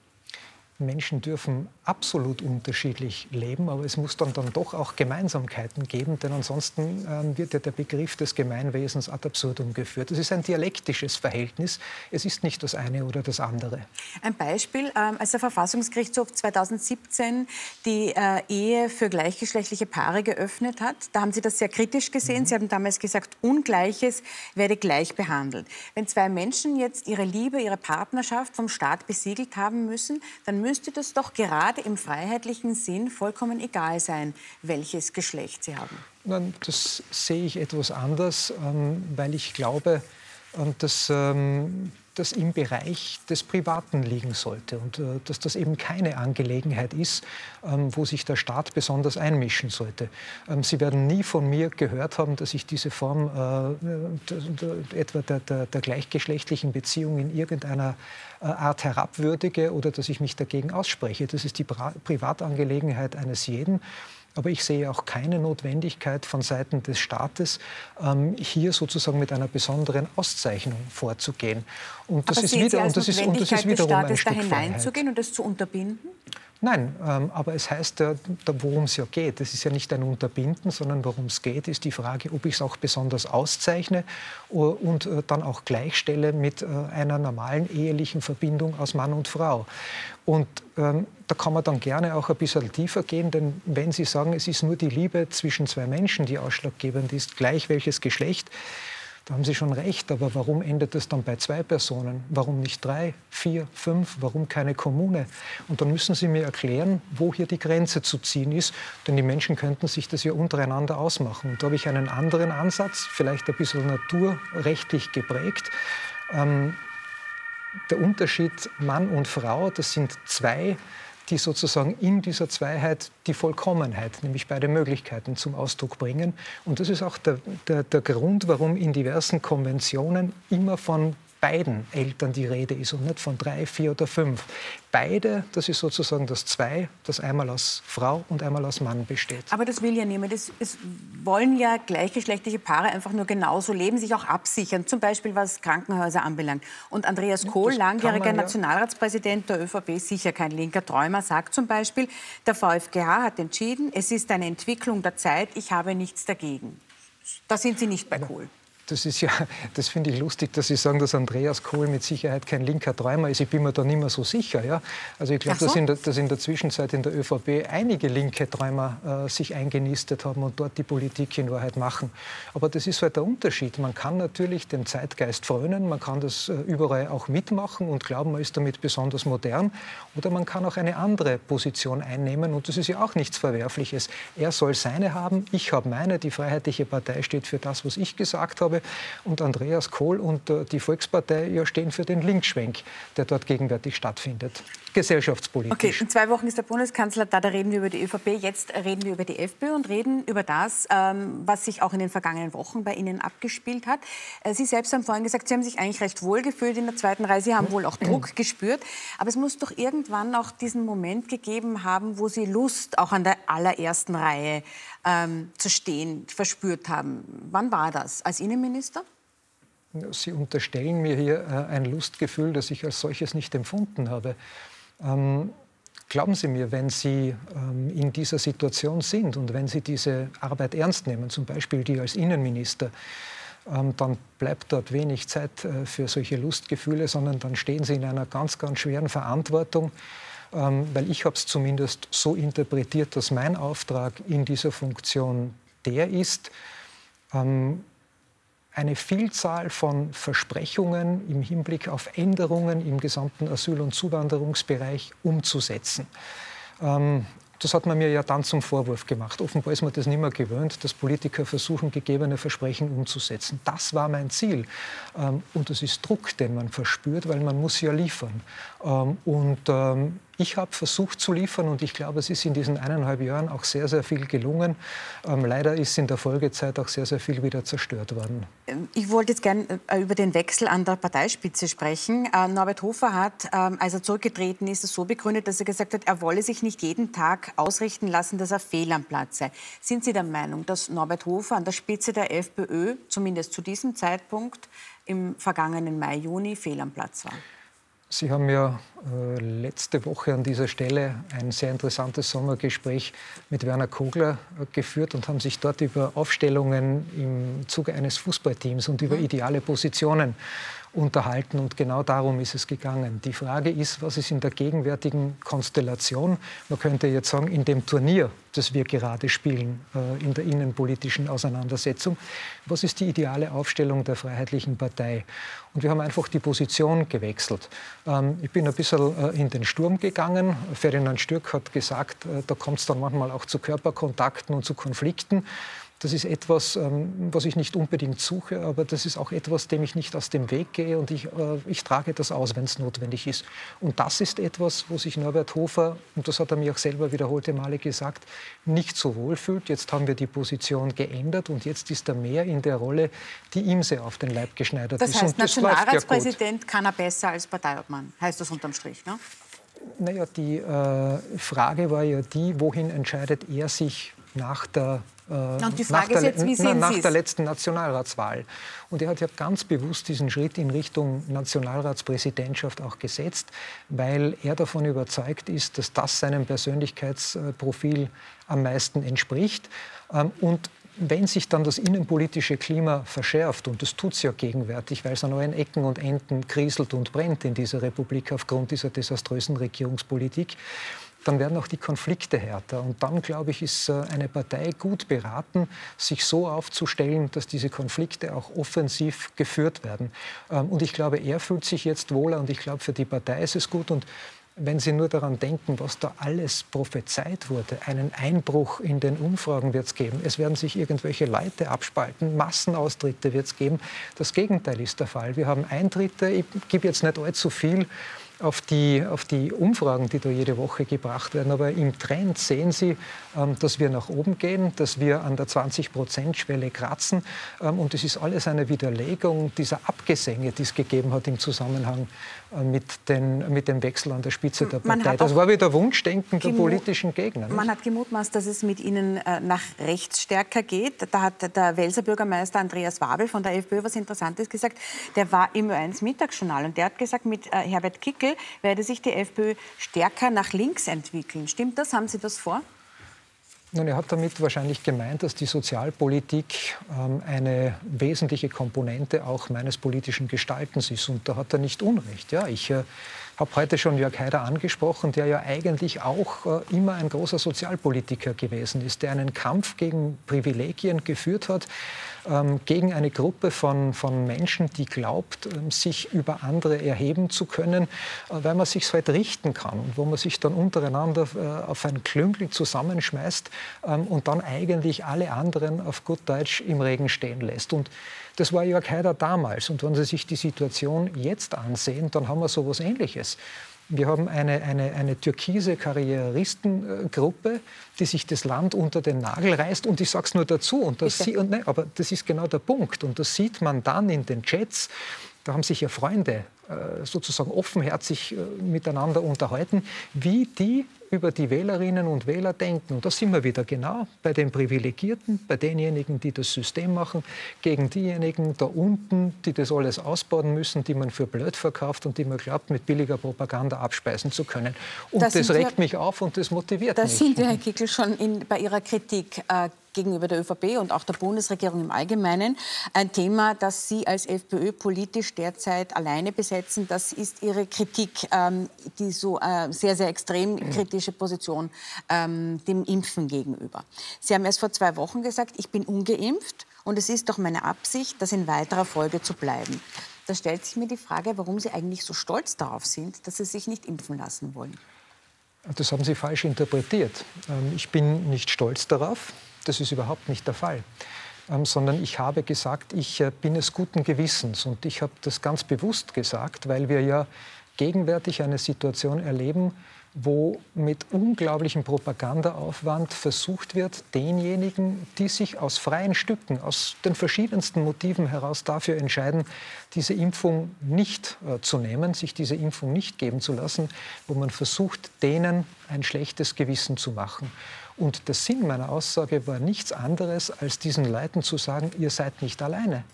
Menschen dürfen absolut unterschiedlich leben, aber es muss dann, dann doch auch Gemeinsamkeiten geben, denn ansonsten ähm, wird ja der Begriff des Gemeinwesens ad absurdum geführt. Es ist ein dialektisches Verhältnis, es ist nicht das eine oder das andere.
Ein Beispiel, ähm, als der Verfassungsgerichtshof 2017 die äh, Ehe für gleichgeschlechtliche Paare geöffnet hat, da haben Sie das sehr kritisch gesehen. Mhm. Sie haben damals gesagt, Ungleiches werde gleich behandelt. Wenn zwei Menschen jetzt ihre Liebe, ihre Partnerschaft vom Staat besiegelt haben müssen, dann müsste das doch gerade im freiheitlichen Sinn vollkommen egal sein, welches Geschlecht sie haben.
Nein, das sehe ich etwas anders, ähm, weil ich glaube, ähm, dass ähm, das im Bereich des Privaten liegen sollte und äh, dass das eben keine Angelegenheit ist, ähm, wo sich der Staat besonders einmischen sollte. Ähm, Sie werden nie von mir gehört haben, dass ich diese Form äh, etwa der, der, der, gleichgeschlechtlichen Beziehung in irgendeiner äh, Art herabwürdige oder dass ich mich dagegen ausspreche. Das ist die Pri Privatangelegenheit eines jeden. Aber ich sehe auch keine Notwendigkeit von Seiten des Staates, ähm, hier sozusagen mit einer besonderen Auszeichnung vorzugehen.
Und das, ist, wieder, und das, ist, und das ist wiederum ein Stück da hineinzugehen und das zu unterbinden?
Nein, ähm, aber es heißt ja, worum es ja geht. Es ist ja nicht ein Unterbinden, sondern worum es geht, ist die Frage, ob ich es auch besonders auszeichne und äh, dann auch gleichstelle mit äh, einer normalen ehelichen Verbindung aus Mann und Frau. Und ähm, da kann man dann gerne auch ein bisschen tiefer gehen, denn wenn Sie sagen, es ist nur die Liebe zwischen zwei Menschen, die ausschlaggebend ist, gleich welches Geschlecht, da haben Sie schon recht, aber warum endet es dann bei zwei Personen? Warum nicht drei, vier, fünf? Warum keine Kommune? Und dann müssen Sie mir erklären, wo hier die Grenze zu ziehen ist, denn die Menschen könnten sich das ja untereinander ausmachen. Und da habe ich einen anderen Ansatz, vielleicht ein bisschen naturrechtlich geprägt. Ähm, der Unterschied Mann und Frau, das sind zwei die sozusagen in dieser Zweiheit die Vollkommenheit, nämlich beide Möglichkeiten zum Ausdruck bringen. Und das ist auch der, der, der Grund, warum in diversen Konventionen immer von beiden Eltern die Rede ist und nicht von drei, vier oder fünf. Beide, das ist sozusagen das Zwei, das einmal aus Frau und einmal aus Mann besteht.
Aber das will ja niemand. Es, es wollen ja gleichgeschlechtliche Paare einfach nur genauso leben, sich auch absichern, zum Beispiel was Krankenhäuser anbelangt. Und Andreas Kohl, langjähriger ja Nationalratspräsident der ÖVP, sicher kein linker Träumer, sagt zum Beispiel, der VfGH hat entschieden, es ist eine Entwicklung der Zeit, ich habe nichts dagegen. Da sind Sie nicht bei Kohl
das ist ja, das finde ich lustig, dass Sie sagen, dass Andreas Kohl mit Sicherheit kein linker Träumer ist. Ich bin mir da nicht mehr so sicher. Ja? Also ich glaube, so. dass, in der, dass in der Zwischenzeit in der ÖVP einige linke Träumer äh, sich eingenistet haben und dort die Politik in Wahrheit machen. Aber das ist halt der Unterschied. Man kann natürlich dem Zeitgeist frönen, man kann das äh, überall auch mitmachen und glauben, man ist damit besonders modern. Oder man kann auch eine andere Position einnehmen und das ist ja auch nichts Verwerfliches. Er soll seine haben, ich habe meine. Die Freiheitliche Partei steht für das, was ich gesagt habe und Andreas Kohl und äh, die Volkspartei ja stehen für den Linkschwenk, der dort gegenwärtig stattfindet, gesellschaftspolitisch.
Okay, in zwei Wochen ist der Bundeskanzler da, da reden wir über die ÖVP, jetzt reden wir über die FPÖ und reden über das, ähm, was sich auch in den vergangenen Wochen bei Ihnen abgespielt hat. Äh, Sie selbst haben vorhin gesagt, Sie haben sich eigentlich recht wohl gefühlt in der zweiten Reihe, Sie haben wohl auch Druck gespürt, aber es muss doch irgendwann auch diesen Moment gegeben haben, wo Sie Lust auch an der allerersten Reihe ähm, zu stehen verspürt haben. Wann war das? Als Innenminister?
Sie unterstellen mir hier äh, ein Lustgefühl, das ich als solches nicht empfunden habe. Ähm, glauben Sie mir, wenn Sie ähm, in dieser Situation sind und wenn Sie diese Arbeit ernst nehmen, zum Beispiel die als Innenminister, ähm, dann bleibt dort wenig Zeit äh, für solche Lustgefühle, sondern dann stehen Sie in einer ganz, ganz schweren Verantwortung weil ich habe es zumindest so interpretiert, dass mein Auftrag in dieser Funktion der ist, ähm, eine Vielzahl von Versprechungen im Hinblick auf Änderungen im gesamten Asyl- und Zuwanderungsbereich umzusetzen. Ähm, das hat man mir ja dann zum Vorwurf gemacht. Offenbar ist man das nicht mehr gewöhnt, dass Politiker versuchen, gegebene Versprechen umzusetzen. Das war mein Ziel. Und das ist Druck, den man verspürt, weil man muss ja liefern. Und ich habe versucht zu liefern und ich glaube, es ist in diesen eineinhalb Jahren auch sehr, sehr viel gelungen. Ähm, leider ist in der Folgezeit auch sehr, sehr viel wieder zerstört worden.
Ähm, ich wollte jetzt gerne äh, über den Wechsel an der Parteispitze sprechen. Äh, Norbert Hofer hat, ähm, als er zurückgetreten ist, es so begründet, dass er gesagt hat, er wolle sich nicht jeden Tag ausrichten lassen, dass er fehl am Platz sei. Sind Sie der Meinung, dass Norbert Hofer an der Spitze der FPÖ, zumindest zu diesem Zeitpunkt, im vergangenen Mai, Juni fehl am Platz war?
Sie haben ja äh, letzte Woche an dieser Stelle ein sehr interessantes Sommergespräch mit Werner Kogler äh, geführt und haben sich dort über Aufstellungen im Zuge eines Fußballteams und über mhm. ideale Positionen unterhalten. Und genau darum ist es gegangen. Die Frage ist, was ist in der gegenwärtigen Konstellation, man könnte jetzt sagen, in dem Turnier, das wir gerade spielen, äh, in der innenpolitischen Auseinandersetzung, was ist die ideale Aufstellung der Freiheitlichen Partei? Und wir haben einfach die Position gewechselt. Ähm, ich bin ein bisschen äh, in den Sturm gegangen. Ferdinand Stürk hat gesagt, äh, da kommt es dann manchmal auch zu Körperkontakten und zu Konflikten. Das ist etwas, ähm, was ich nicht unbedingt suche, aber das ist auch etwas, dem ich nicht aus dem Weg gehe und ich, äh, ich trage das aus, wenn es notwendig ist. Und das ist etwas, wo sich Norbert Hofer, und das hat er mir auch selber wiederholte Male gesagt, nicht so wohl fühlt. Jetzt haben wir die Position geändert und jetzt ist er mehr in der Rolle, die ihm sehr auf den Leib geschneidert
das
ist.
Heißt, das Nationalratspräsident ja kann er besser als Parteiobmann, heißt das unterm Strich, ne?
Naja, die äh, Frage war ja die, wohin entscheidet er sich nach der
und die Frage ist jetzt, wie
sehen nach der letzten Nationalratswahl. Und er hat ja ganz bewusst diesen Schritt in Richtung Nationalratspräsidentschaft auch gesetzt, weil er davon überzeugt ist, dass das seinem Persönlichkeitsprofil am meisten entspricht. Ähm, und wenn sich dann das innenpolitische Klima verschärft, und das tut es ja gegenwärtig, weil es an allen Ecken und Enden kriselt und brennt in dieser Republik aufgrund dieser desaströsen Regierungspolitik, dann werden auch die Konflikte härter. Und dann, glaube ich, ist äh, eine Partei gut beraten, sich so aufzustellen, dass diese Konflikte auch offensiv geführt werden. Ähm, und ich glaube, er fühlt sich jetzt wohler und ich glaube, für die Partei ist es gut. Und wenn Sie nur daran denken, was da alles prophezeit wurde, einen Einbruch in den Umfragen wird es geben, es werden sich irgendwelche Leute abspalten, Massenaustritte wird es geben. Das Gegenteil ist der Fall. Wir haben Eintritte, ich gebe jetzt nicht allzu viel auf die, auf die Umfragen, die da jede Woche gebracht werden. Aber im Trend sehen Sie, ähm, dass wir nach oben gehen, dass wir an der 20-Prozent-Schwelle kratzen. Ähm, und es ist alles eine Widerlegung dieser Abgesänge, die es gegeben hat im Zusammenhang äh, mit, den, mit dem Wechsel an der Spitze der Partei. Das war wieder Wunschdenken der politischen Gegner.
Nicht? Man hat gemutmaßt, dass es mit Ihnen äh, nach rechts stärker geht. Da hat der Welser Bürgermeister Andreas Wabel von der FPÖ was Interessantes gesagt. Der war im Ö1 Mittagsjournal und der hat gesagt, mit äh, Herbert Kickel werde sich die FPÖ stärker nach links entwickeln. Stimmt das? Haben Sie das vor?
Nun, er hat damit wahrscheinlich gemeint, dass die Sozialpolitik ähm, eine wesentliche Komponente auch meines politischen Gestaltens ist. Und da hat er nicht Unrecht. Ja, ich äh, habe heute schon Jörg Haider angesprochen, der ja eigentlich auch äh, immer ein großer Sozialpolitiker gewesen ist, der einen Kampf gegen Privilegien geführt hat, ähm, gegen eine Gruppe von, von Menschen, die glaubt, ähm, sich über andere erheben zu können, äh, weil man sich halt richten kann und wo man sich dann untereinander äh, auf ein Klüngel zusammenschmeißt ähm, und dann eigentlich alle anderen auf gut Deutsch im Regen stehen lässt. Und das war Jörg Haider damals. Und wenn Sie sich die Situation jetzt ansehen, dann haben wir so etwas Ähnliches. Wir haben eine, eine, eine türkise Karrieristengruppe, die sich das Land unter den Nagel reißt. Und ich sage es nur dazu, und das, sie, und, ne, aber das ist genau der Punkt. Und das sieht man dann in den Chats. Da haben sich ja Freunde äh, sozusagen offenherzig äh, miteinander unterhalten, wie die über die Wählerinnen und Wähler denken. Und da sind wir wieder genau bei den Privilegierten, bei denjenigen, die das System machen, gegen diejenigen da unten, die das alles ausbauen müssen, die man für blöd verkauft und die man glaubt, mit billiger Propaganda abspeisen zu können. Und das, das regt wir, mich auf und das motiviert
da
mich.
Da sind wir, Herr Kickel, schon in, bei Ihrer Kritik äh, gegenüber der ÖVP und auch der Bundesregierung im Allgemeinen. Ein Thema, das Sie als FPÖ politisch derzeit alleine besetzen, das ist Ihre Kritik, ähm, die so äh, sehr, sehr extrem kritische Position ähm, dem Impfen gegenüber. Sie haben erst vor zwei Wochen gesagt, ich bin ungeimpft und es ist doch meine Absicht, das in weiterer Folge zu bleiben. Da stellt sich mir die Frage, warum Sie eigentlich so stolz darauf sind, dass Sie sich nicht impfen lassen wollen.
Das haben Sie falsch interpretiert. Ähm, ich bin nicht stolz darauf. Das ist überhaupt nicht der Fall. Ähm, sondern ich habe gesagt, ich äh, bin es guten Gewissens. Und ich habe das ganz bewusst gesagt, weil wir ja gegenwärtig eine Situation erleben, wo mit unglaublichem Propagandaaufwand versucht wird, denjenigen, die sich aus freien Stücken, aus den verschiedensten Motiven heraus dafür entscheiden, diese Impfung nicht äh, zu nehmen, sich diese Impfung nicht geben zu lassen, wo man versucht, denen ein schlechtes Gewissen zu machen. Und der Sinn meiner Aussage war nichts anderes, als diesen Leuten zu sagen, ihr seid nicht alleine.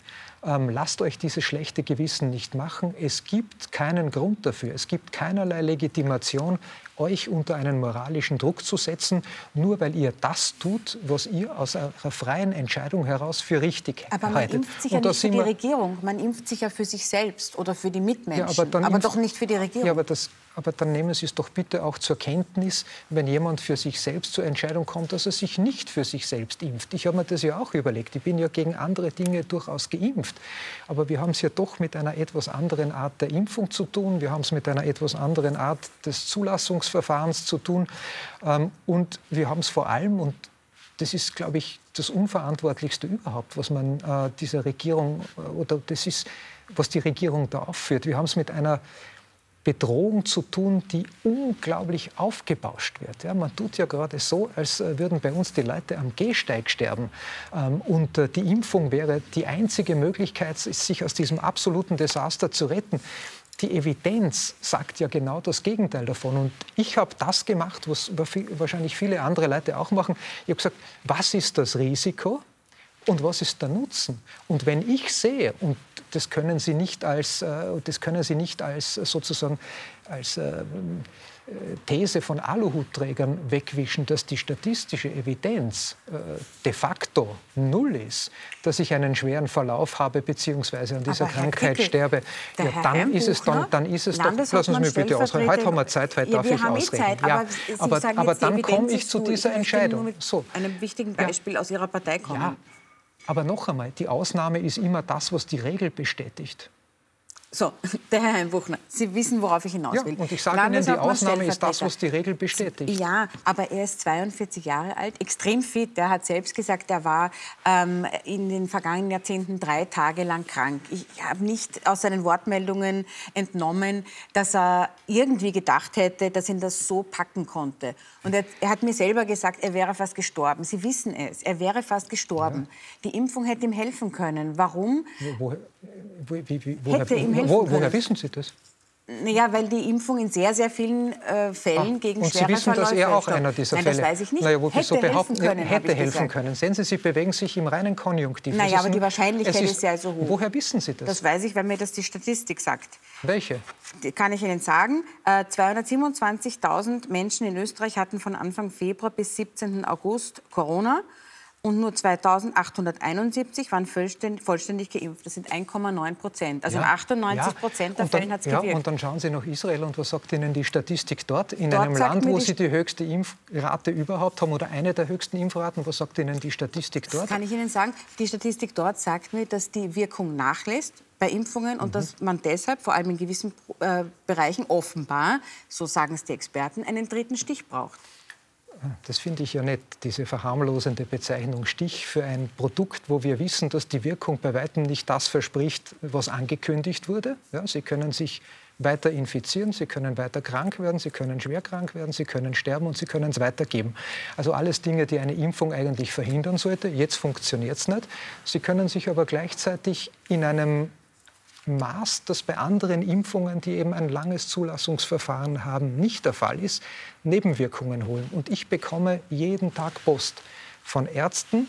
Ähm, lasst euch dieses schlechte Gewissen nicht machen. Es gibt keinen Grund dafür. Es gibt keinerlei Legitimation, euch unter einen moralischen Druck zu setzen, nur weil ihr das tut, was ihr aus eurer freien Entscheidung heraus für richtig
aber
haltet.
Aber man impft sich ja nicht für die Regierung, man impft sich ja für sich selbst oder für die Mitmenschen,
ja, aber,
aber doch nicht für die Regierung.
Ja, aber das aber dann nehmen Sie es doch bitte auch zur Kenntnis, wenn jemand für sich selbst zur Entscheidung kommt, dass er sich nicht für sich selbst impft. Ich habe mir das ja auch überlegt. Ich bin ja gegen andere Dinge durchaus geimpft. Aber wir haben es ja doch mit einer etwas anderen Art der Impfung zu tun. Wir haben es mit einer etwas anderen Art des Zulassungsverfahrens zu tun. Ähm, und wir haben es vor allem, und das ist, glaube ich, das Unverantwortlichste überhaupt, was man äh, dieser Regierung, äh, oder das ist, was die Regierung da aufführt. Wir haben es mit einer Bedrohung zu tun, die unglaublich aufgebauscht wird. Ja, man tut ja gerade so, als äh, würden bei uns die Leute am Gehsteig sterben. Ähm, und äh, die Impfung wäre die einzige Möglichkeit, sich aus diesem absoluten Desaster zu retten. die Evidenz sagt ja genau das Gegenteil davon. Und ich habe das gemacht, was wahrscheinlich viele andere Leute auch machen. Ich habe gesagt, was ist das Risiko und was ist der Nutzen? Und wenn ich sehe, und das können Sie nicht als, äh, das können Sie nicht als sozusagen als äh, These von Aluhutträgern wegwischen, dass die statistische Evidenz äh, de facto null ist, dass ich einen schweren Verlauf habe bzw. an dieser Krankheit Kickel, sterbe, ja, dann ist es dann, dann ist es doch, lassen Sie mich bitte ausreden. Heute haben wir Zeit, heute ja, darf ich eh ausreden. Zeit, ja, aber, aber, aber dann komme ich zu dieser Entscheidung.
So. einem wichtigen Beispiel aus Ihrer Partei kommen.
Aber noch einmal, die Ausnahme ist immer das, was die Regel bestätigt.
So, der Herr Heimbuchner, Sie wissen, worauf ich hinaus will.
Ja, und ich sage Ihnen, die Ausnahme ist das, was die Regel bestätigt.
Ja, aber er ist 42 Jahre alt, extrem fit. Er hat selbst gesagt, er war ähm, in den vergangenen Jahrzehnten drei Tage lang krank. Ich habe nicht aus seinen Wortmeldungen entnommen, dass er irgendwie gedacht hätte, dass ihn das so packen konnte. Und er, er hat mir selber gesagt, er wäre fast gestorben. Sie wissen es, er wäre fast gestorben. Ja. Die Impfung hätte ihm helfen können. Warum?
Wo, wo, wie, wie, woher, hätte ihm helfen wo, woher wissen Sie das?
Naja, weil die Impfung in sehr, sehr vielen äh, Fällen ah, gegen
und
schwere
Sie wissen, dass er auch einer dieser
Nein,
Fälle...
das weiß ich nicht.
Naja, wo
hätte
so behaupten,
helfen können,
Hätte helfen können. Sehen Sie, Sie bewegen sich im reinen Konjunktiv.
Naja, aber die Wahrscheinlichkeit ist, ist, ja so hoch.
Woher wissen Sie das?
Das weiß ich, weil mir das die Statistik sagt.
Welche?
Die kann ich Ihnen sagen. Äh, 227.000 Menschen in Österreich hatten von Anfang Februar bis 17. August Corona und nur 2.871 waren vollständig, vollständig, geimpft. Das sind 1,9 Prozent. Also ja, 98 Prozent der Fälle hat es
ja,
gewirkt.
Und dann schauen Sie nach Israel und was sagt Ihnen die Statistik dort? In dort einem Land, wo Sie die höchste Impfrate überhaupt haben oder eine der höchsten Impfraten, was sagt Ihnen die Statistik dort?
Das kann ich Ihnen sagen. Die Statistik dort sagt mir, dass die Wirkung nachlässt bei Impfungen und mhm. dass man deshalb, vor allem in gewissen äh, Bereichen offenbar, so sagen es die Experten, einen dritten Stich braucht.
Das finde ich ja nett, diese verharmlosende Bezeichnung Stich für ein Produkt, wo wir wissen, dass die Wirkung bei weitem nicht das verspricht, was angekündigt wurde. Ja, Sie können sich weiter infizieren, Sie können weiter krank werden, Sie können schwer krank werden, Sie können sterben und Sie können es weitergeben. Also alles Dinge, die eine Impfung eigentlich verhindern sollte. Jetzt funktioniert es nicht. Sie können sich aber gleichzeitig in einem Maß, das bei anderen Impfungen, die eben ein langes Zulassungsverfahren haben, nicht der Fall ist, Nebenwirkungen holen. Und ich bekomme jeden Tag Post von Ärzten,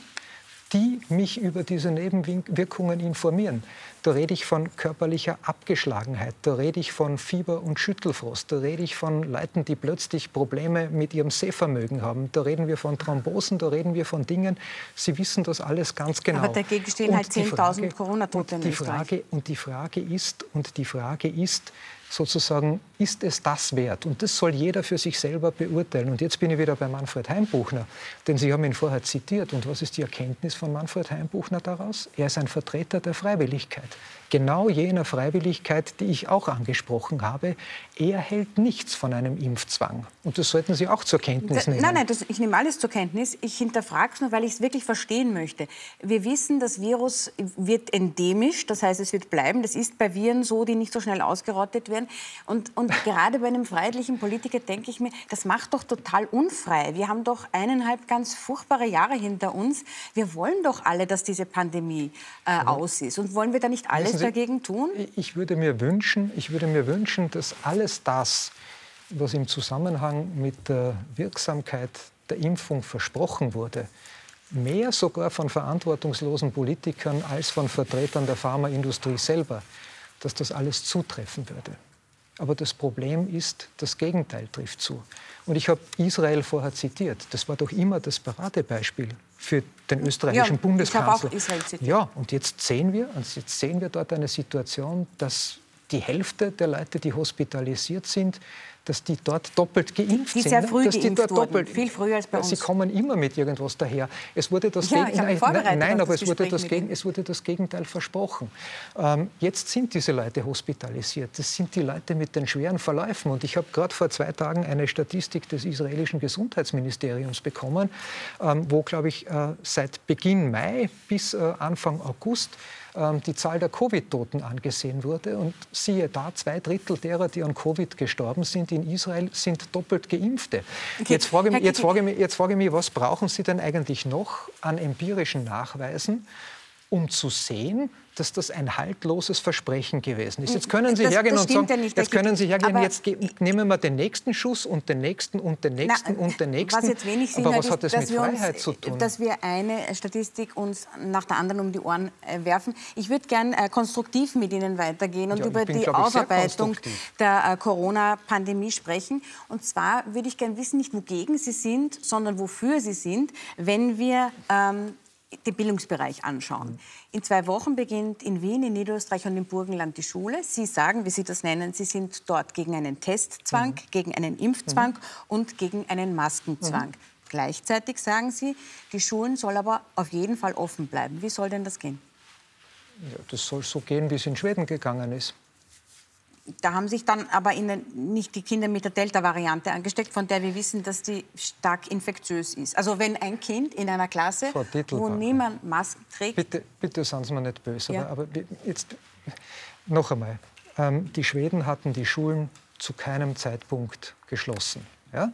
die mich über diese Nebenwirkungen informieren. Da rede ich von körperlicher Abgeschlagenheit, da rede ich von Fieber und Schüttelfrost, da rede ich von Leuten, die plötzlich Probleme mit ihrem Sehvermögen haben, da reden wir von Thrombosen, da reden wir von Dingen, Sie wissen das alles ganz genau.
Aber dagegen stehen und halt 10.000 Corona-Tote
in Frage, Und die Frage ist, und die Frage ist, sozusagen, ist es das wert? Und das soll jeder für sich selber beurteilen. Und jetzt bin ich wieder bei Manfred Heimbuchner, denn Sie haben ihn vorher zitiert. Und was ist die Erkenntnis von Manfred Heimbuchner daraus? Er ist ein Vertreter der Freiwilligkeit genau jener Freiwilligkeit, die ich auch angesprochen habe. Er hält nichts von einem Impfzwang. Und das sollten Sie auch zur Kenntnis nehmen.
Nein, nein, das, ich nehme alles zur Kenntnis. Ich hinterfrage es nur, weil ich es wirklich verstehen möchte. Wir wissen, das Virus wird endemisch, das heißt, es wird bleiben. Das ist bei Viren so, die nicht so schnell ausgerottet werden. Und, und gerade bei einem freiheitlichen Politiker denke ich mir, das macht doch total unfrei. Wir haben doch eineinhalb ganz furchtbare Jahre hinter uns. Wir wollen doch alle, dass diese Pandemie äh, aus ist. Und wollen wir da nicht alles Sie, dagegen tun?
Ich würde mir wünschen, ich würde mir wünschen, dass alles das, was im Zusammenhang mit der Wirksamkeit der Impfung versprochen wurde, mehr sogar von verantwortungslosen Politikern als von Vertretern der Pharmaindustrie selber, dass das alles zutreffen würde. Aber das Problem ist, das Gegenteil trifft zu. Und ich habe Israel vorher zitiert. Das war doch immer das Paradebeispiel für den österreichischen ja, Bundeskanzler. Ja, und jetzt sehen wir, und jetzt sehen wir dort eine Situation, dass die Hälfte der Leute, die hospitalisiert sind, dass die dort doppelt geimpft
die
sind.
Sehr früh
dass
die dort doppelt, viel früher als bei uns.
Sie kommen immer mit irgendwas daher. Es wurde das
ja,
Gegen nein, nein aber es wurde das, Gegen, es wurde das, Gegenteil versprochen. Ähm, jetzt sind diese Leute hospitalisiert. Das sind die Leute mit den schweren Verläufen. Und ich habe gerade vor zwei Tagen eine Statistik des israelischen Gesundheitsministeriums bekommen, ähm, wo, glaube ich, äh, seit Beginn Mai bis äh, Anfang August ähm, die Zahl der Covid-Toten angesehen wurde. Und siehe da, zwei Drittel derer, die an Covid gestorben sind in Israel, sind doppelt Geimpfte. Okay. Jetzt, frage jetzt, frage jetzt frage ich mich, was brauchen Sie denn eigentlich noch an empirischen Nachweisen, um zu sehen, dass das ein haltloses Versprechen gewesen ist. Jetzt können Sie
Das-
hergehen
das
und sagen,
ja nicht.
jetzt können Sie hergehen, jetzt nehmen wir den nächsten Schuss und den nächsten und den nächsten
Na,
und den nächsten.
Was jetzt wenig Sinn
Aber was hat das mit Freiheit
uns,
zu tun?
Dass wir eine Statistik uns nach der anderen um die Ohren äh, werfen. Ich würde gern äh, konstruktiv mit Ihnen weitergehen und
Ja,
über
bin,
die Aufarbeitung der äh, Corona-Pandemie sprechen. Und zwar würde ich gern wissen, nicht wogegen Sie sind, sondern wofür Sie sind, wenn wir ähm, den Bildungsbereich anschauen. In zwei Wochen beginnt in Wien, in Niederösterreich und im Burgenland die Schule. Sie sagen, wie Sie das nennen, Sie sind dort gegen einen Testzwang, gegen einen Impfzwang und gegen einen Maskenzwang. Gleichzeitig sagen Sie, die Schulen sollen aber auf jeden Fall offen bleiben. Wie soll denn das gehen?
Ja, das soll so gehen, wie es in Schweden gegangen ist.
Da haben sich dann aber Ihnen nicht die Kinder mit der Delta-Variante angesteckt, von der wir wissen, dass die stark infektiös ist. Also wenn ein Kind in einer Klasse, wo niemand Masken trägt,
Bitte, bitte seien Sie mir nicht böse,
Ja.
aber, aber jetzt noch einmal. Ähm, die Schweden hatten die Schulen zu keinem Zeitpunkt geschlossen. Ja?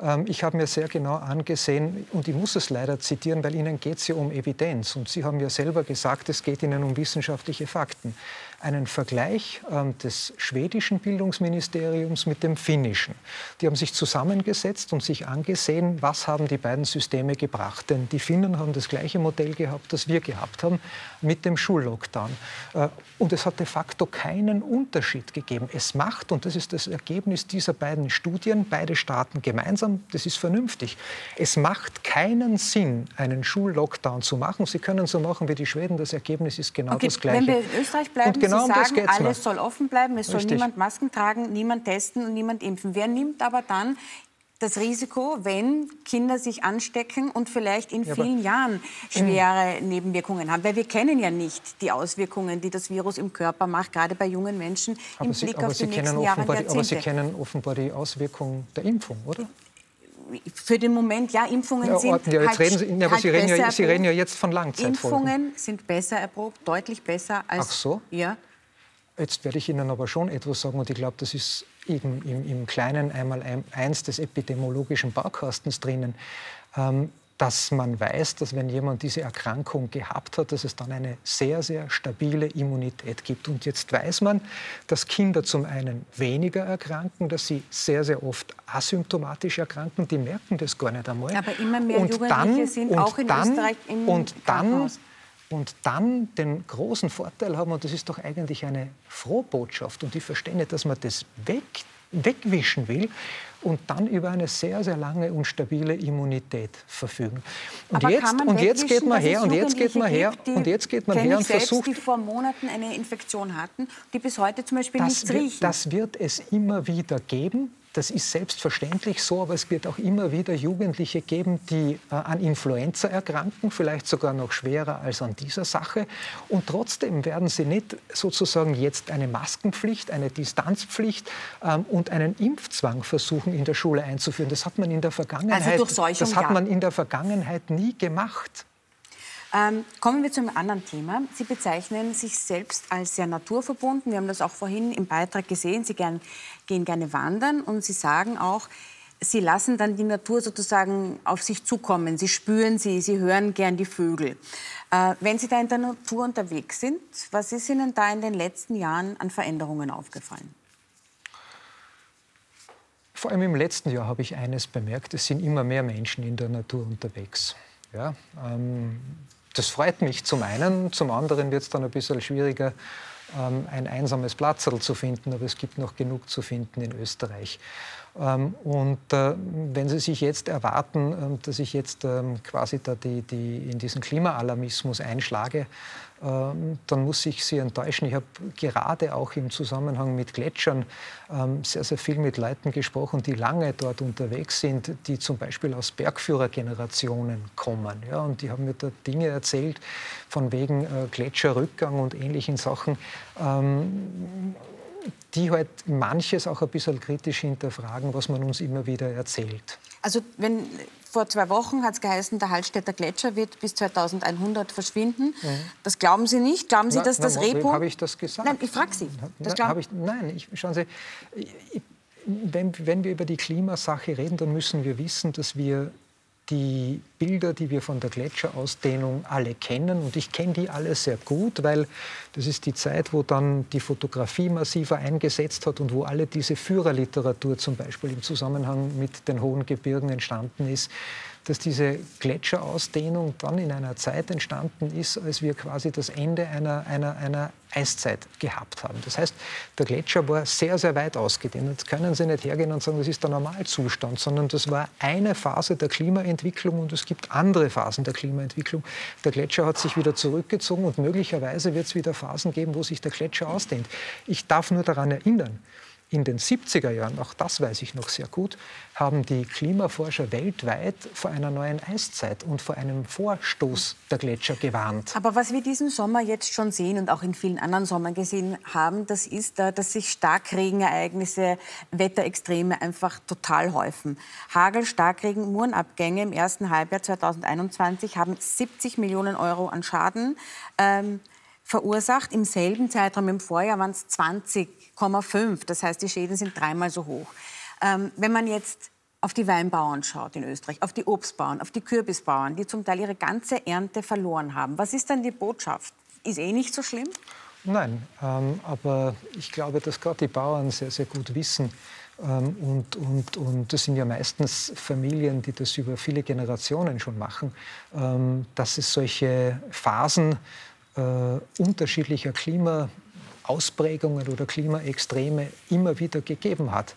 Ähm, ich habe mir sehr genau angesehen, und ich muss es leider zitieren, weil Ihnen geht es ja um Evidenz. Und Sie haben ja selber gesagt, es geht Ihnen um wissenschaftliche Fakten. Einen Vergleich ähm, des schwedischen Bildungsministeriums mit dem finnischen. Die haben sich zusammengesetzt und sich angesehen, was haben die beiden Systeme gebracht. Denn die Finnen haben das gleiche Modell gehabt, das wir gehabt haben, mit dem Schullockdown. Äh, Und es hat de facto keinen Unterschied gegeben. Es macht, und das ist das Ergebnis dieser beiden Studien, beide Staaten gemeinsam, das ist vernünftig. Es macht keinen Sinn, einen Schullockdown zu machen. Sie können so machen wie die Schweden, das Ergebnis ist genau
Okay,
das Gleiche.
wenn wir in Österreich bleiben,
Und genau
Sie
um
sagen, alles soll offen bleiben, es soll
Richtig.
niemand Masken tragen, niemand testen und niemand impfen. Wer nimmt aber dann das Risiko, wenn Kinder sich anstecken und vielleicht in
Ja,
vielen Jahren schwere Nebenwirkungen haben? Weil wir kennen ja nicht die Auswirkungen, die das Virus im Körper macht, gerade bei jungen Menschen im
Aber Sie,
Blick auf
Sie
die nächsten Jahre
die- aber Sie kennen offenbar die Auswirkungen der Impfung, oder?
Für den Moment, ja, Impfungen
Ja,
sind
ja, jetzt
halt,
reden Sie, ja, aber
halt
Sie, reden ja, Sie reden ja jetzt von Langzeitfolgen.
Impfungen sind besser erprobt, deutlich besser als...
Ach so?
Ja.
Jetzt werde ich Ihnen aber schon etwas sagen und ich glaube, das ist eben im, im Kleinen einmal ein, eins des epidemiologischen Baukastens drinnen, ähm, dass man weiß, dass wenn jemand diese Erkrankung gehabt hat, dass es dann eine sehr, sehr stabile Immunität gibt. Und jetzt weiß man, dass Kinder zum einen weniger erkranken, dass sie sehr, sehr oft asymptomatisch erkranken, die merken das gar nicht einmal.
Aber immer mehr
und
Jugendliche
dann,
sind
und
auch in
dann,
Österreich im
und dann und dann den großen Vorteil haben, und das ist doch eigentlich eine Frohbotschaft, und ich verstehe nicht, dass man das weg, wegwischen will, und dann über eine sehr, sehr lange und stabile Immunität verfügen. Und jetzt, und jetzt geht man
dass
her, und jetzt geht man her,
gibt,
und jetzt geht man her und
selbst,
versucht,
die vor Monaten eine Infektion hatten, die bis heute zum Beispiel nichts
wird,
riechen.
das wird es immer wieder geben. Das ist selbstverständlich so, aber es wird auch immer wieder Jugendliche geben, die äh, an Influenza erkranken, vielleicht sogar noch schwerer als an dieser Sache. Und trotzdem werden sie nicht sozusagen jetzt eine Maskenpflicht, eine Distanzpflicht ähm, und einen Impfzwang versuchen in der Schule einzuführen. Das hat man in der Vergangenheit,
Also
das hat man in der Vergangenheit nie gemacht.
Ähm, kommen wir zu einem anderen Thema. Sie bezeichnen sich selbst als sehr naturverbunden. Wir haben das auch vorhin im Beitrag gesehen. Sie gern, gehen gerne wandern und Sie sagen auch, Sie lassen dann die Natur sozusagen auf sich zukommen. Sie spüren sie, Sie hören gern die Vögel. Äh, wenn Sie da in der Natur unterwegs sind, was ist Ihnen da in den letzten Jahren an Veränderungen aufgefallen?
Vor allem im letzten Jahr habe ich eines bemerkt, es sind immer mehr Menschen in der Natur unterwegs. Ja, ähm, das freut mich zum einen, zum anderen wird es dann ein bisschen schwieriger, ein einsames Platzerl zu finden, aber es gibt noch genug zu finden in Österreich. Ähm, und äh, wenn Sie sich jetzt erwarten, ähm, dass ich jetzt ähm, quasi da die, die in diesen Klimaalarmismus einschlage, ähm, dann muss ich Sie enttäuschen. Ich habe gerade auch im Zusammenhang mit Gletschern ähm, sehr, sehr viel mit Leuten gesprochen, die lange dort unterwegs sind, die zum Beispiel aus Bergführergenerationen kommen. Ja, und die haben mir da Dinge erzählt von wegen äh, Gletscherrückgang und ähnlichen Sachen. Ähm, die halt manches auch ein bisschen kritisch hinterfragen, was man uns immer wieder erzählt.
Also wenn vor zwei Wochen hat es geheißen, der Hallstätter Gletscher wird bis 2100 verschwinden. Das glauben Sie nicht? Glauben Sie,
Na,
dass das
na,
Repo...
Habe ich das gesagt?
Nein, ich frage Sie. Das
Na, ich, nein, ich, schauen Sie, ich, wenn, wenn wir über die Klimasache reden, dann müssen wir wissen, dass wir die Bilder, die wir von der Gletscherausdehnung alle kennen. Und ich kenne die alle sehr gut, weil das ist die Zeit, wo dann die Fotografie massiver eingesetzt hat und wo alle diese Führerliteratur zum Beispiel im Zusammenhang mit den hohen Gebirgen entstanden ist dass diese Gletscherausdehnung dann in einer Zeit entstanden ist, als wir quasi das Ende einer, einer, einer Eiszeit gehabt haben. Das heißt, der Gletscher war sehr, sehr weit ausgedehnt. Jetzt können Sie nicht hergehen und sagen, das ist der Normalzustand, sondern das war eine Phase der Klimaentwicklung und es gibt andere Phasen der Klimaentwicklung. Der Gletscher hat sich wieder zurückgezogen und möglicherweise wird es wieder Phasen geben, wo sich der Gletscher ausdehnt. Ich darf nur daran erinnern, in den 70er Jahren, auch das weiß ich noch sehr gut, haben die Klimaforscher weltweit vor einer neuen Eiszeit und vor einem Vorstoß der Gletscher gewarnt.
Aber was wir diesen Sommer jetzt schon sehen und auch in vielen anderen Sommern gesehen haben, das ist, dass sich Starkregenereignisse, Wetterextreme einfach total häufen. Hagel, Starkregen, Murenabgänge im ersten Halbjahr 2021 haben 70 Millionen Euro an Schaden. Ähm, verursacht. Im selben Zeitraum im Vorjahr waren es 20,5. Das heißt, die Schäden sind dreimal so hoch. Ähm, wenn man jetzt auf die Weinbauern schaut in Österreich, auf die Obstbauern, auf die Kürbisbauern, die zum Teil ihre ganze Ernte verloren haben, was ist dann die Botschaft? Ist eh nicht so schlimm?
Nein, ähm, aber ich glaube, dass gerade die Bauern sehr, sehr gut wissen, ähm, und, und, und das sind ja meistens Familien, die das über viele Generationen schon machen, ähm, dass es solche Phasen äh, unterschiedlicher Klimaausprägungen oder Klimaextreme immer wieder gegeben hat.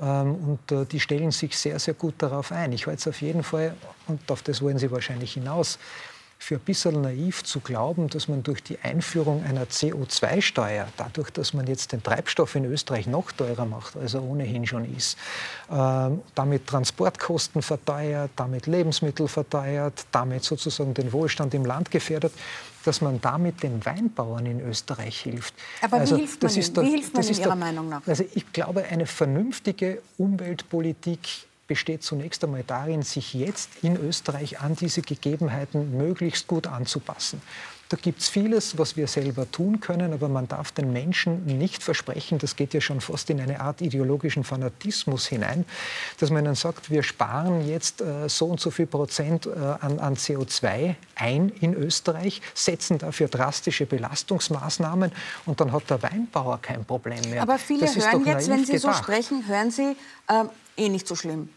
Ähm, und äh, die stellen sich sehr, sehr gut darauf ein. Ich halte es auf jeden Fall, und auf das wollen Sie wahrscheinlich hinaus, für ein bisschen naiv zu glauben, dass man durch die Einführung einer CO2-Steuer, dadurch, dass man jetzt den Treibstoff in Österreich noch teurer macht, als er ohnehin schon ist, äh, damit Transportkosten verteuert, damit Lebensmittel verteuert, damit sozusagen den Wohlstand im Land gefährdet, dass man damit den Weinbauern in Österreich hilft.
Aber also, wie hilft man, ihnen? wie hilft man in Ihrer
der,
Meinung nach?
Also ich glaube, eine vernünftige Umweltpolitik besteht zunächst einmal darin, sich jetzt in Österreich an diese Gegebenheiten möglichst gut anzupassen. Da gibt es vieles, was wir selber tun können, aber man darf den Menschen nicht versprechen, das geht ja schon fast in eine Art ideologischen Fanatismus hinein, dass man ihnen sagt, wir sparen jetzt äh, so und so viel Prozent äh, an, an CO2 ein in Österreich, setzen dafür drastische Belastungsmaßnahmen und dann hat der Weinbauer kein Problem mehr.
Aber viele hören jetzt, wenn Sie gedacht. so sprechen, hören Sie äh, eh nicht so schlimm.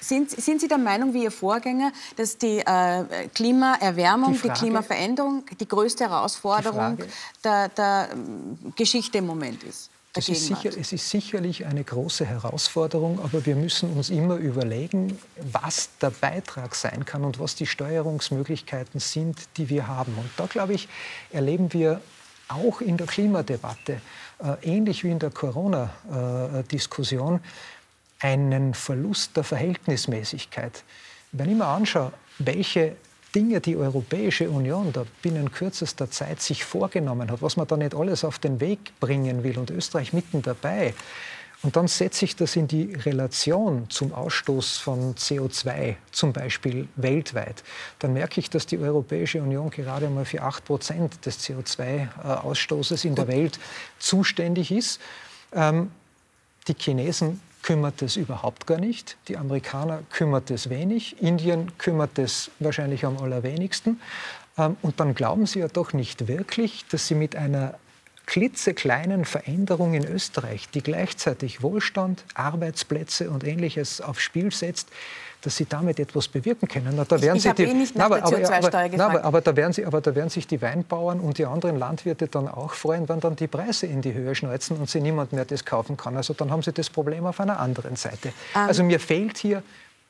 Sind, sind, Sie der Meinung, wie Ihr Vorgänger, dass die äh, Klimaerwärmung, die, Frage, die, Klimaveränderung die größte Herausforderung die der, der ähm, Geschichte im Moment ist?
Es ist, sicher, es ist sicherlich eine große Herausforderung, aber wir müssen uns immer überlegen, was der Beitrag sein kann und was die Steuerungsmöglichkeiten sind, die wir haben. Und da, glaube ich, erleben wir auch in der Klimadebatte, äh, ähnlich wie in der Corona-Diskussion, äh, einen Verlust der Verhältnismäßigkeit. Wenn ich mir anschaue, welche Dinge die Europäische Union da binnen kürzester Zeit sich vorgenommen hat, was man da nicht alles auf den Weg bringen will und Österreich mitten dabei. Und dann setze ich das in die Relation zum Ausstoß von CO2, zum Beispiel weltweit. Dann merke ich, dass die Europäische Union gerade mal für 8 Prozent des CO2-Ausstoßes in der Welt zuständig ist. Ähm, die Chinesen kümmert es überhaupt gar nicht. Die Amerikaner kümmert es wenig. Indien kümmert es wahrscheinlich am allerwenigsten. Ähm, und dann glauben Sie ja doch nicht wirklich, dass Sie mit einer klitzekleinen Veränderung in Österreich, die gleichzeitig Wohlstand, Arbeitsplätze und Ähnliches aufs Spiel setzt, dass sie damit etwas bewirken können.
Na, da werden ich, ich sie die, eh nicht nach aber, der CO2-Steuer
aber, aber, aber, da werden sie, aber da werden sich die Weinbauern und die anderen Landwirte dann auch freuen, wenn dann die Preise in die Höhe schneuzen und sie niemand mehr das kaufen kann. Also dann haben sie das Problem auf einer anderen Seite. Ähm. Also mir fehlt hier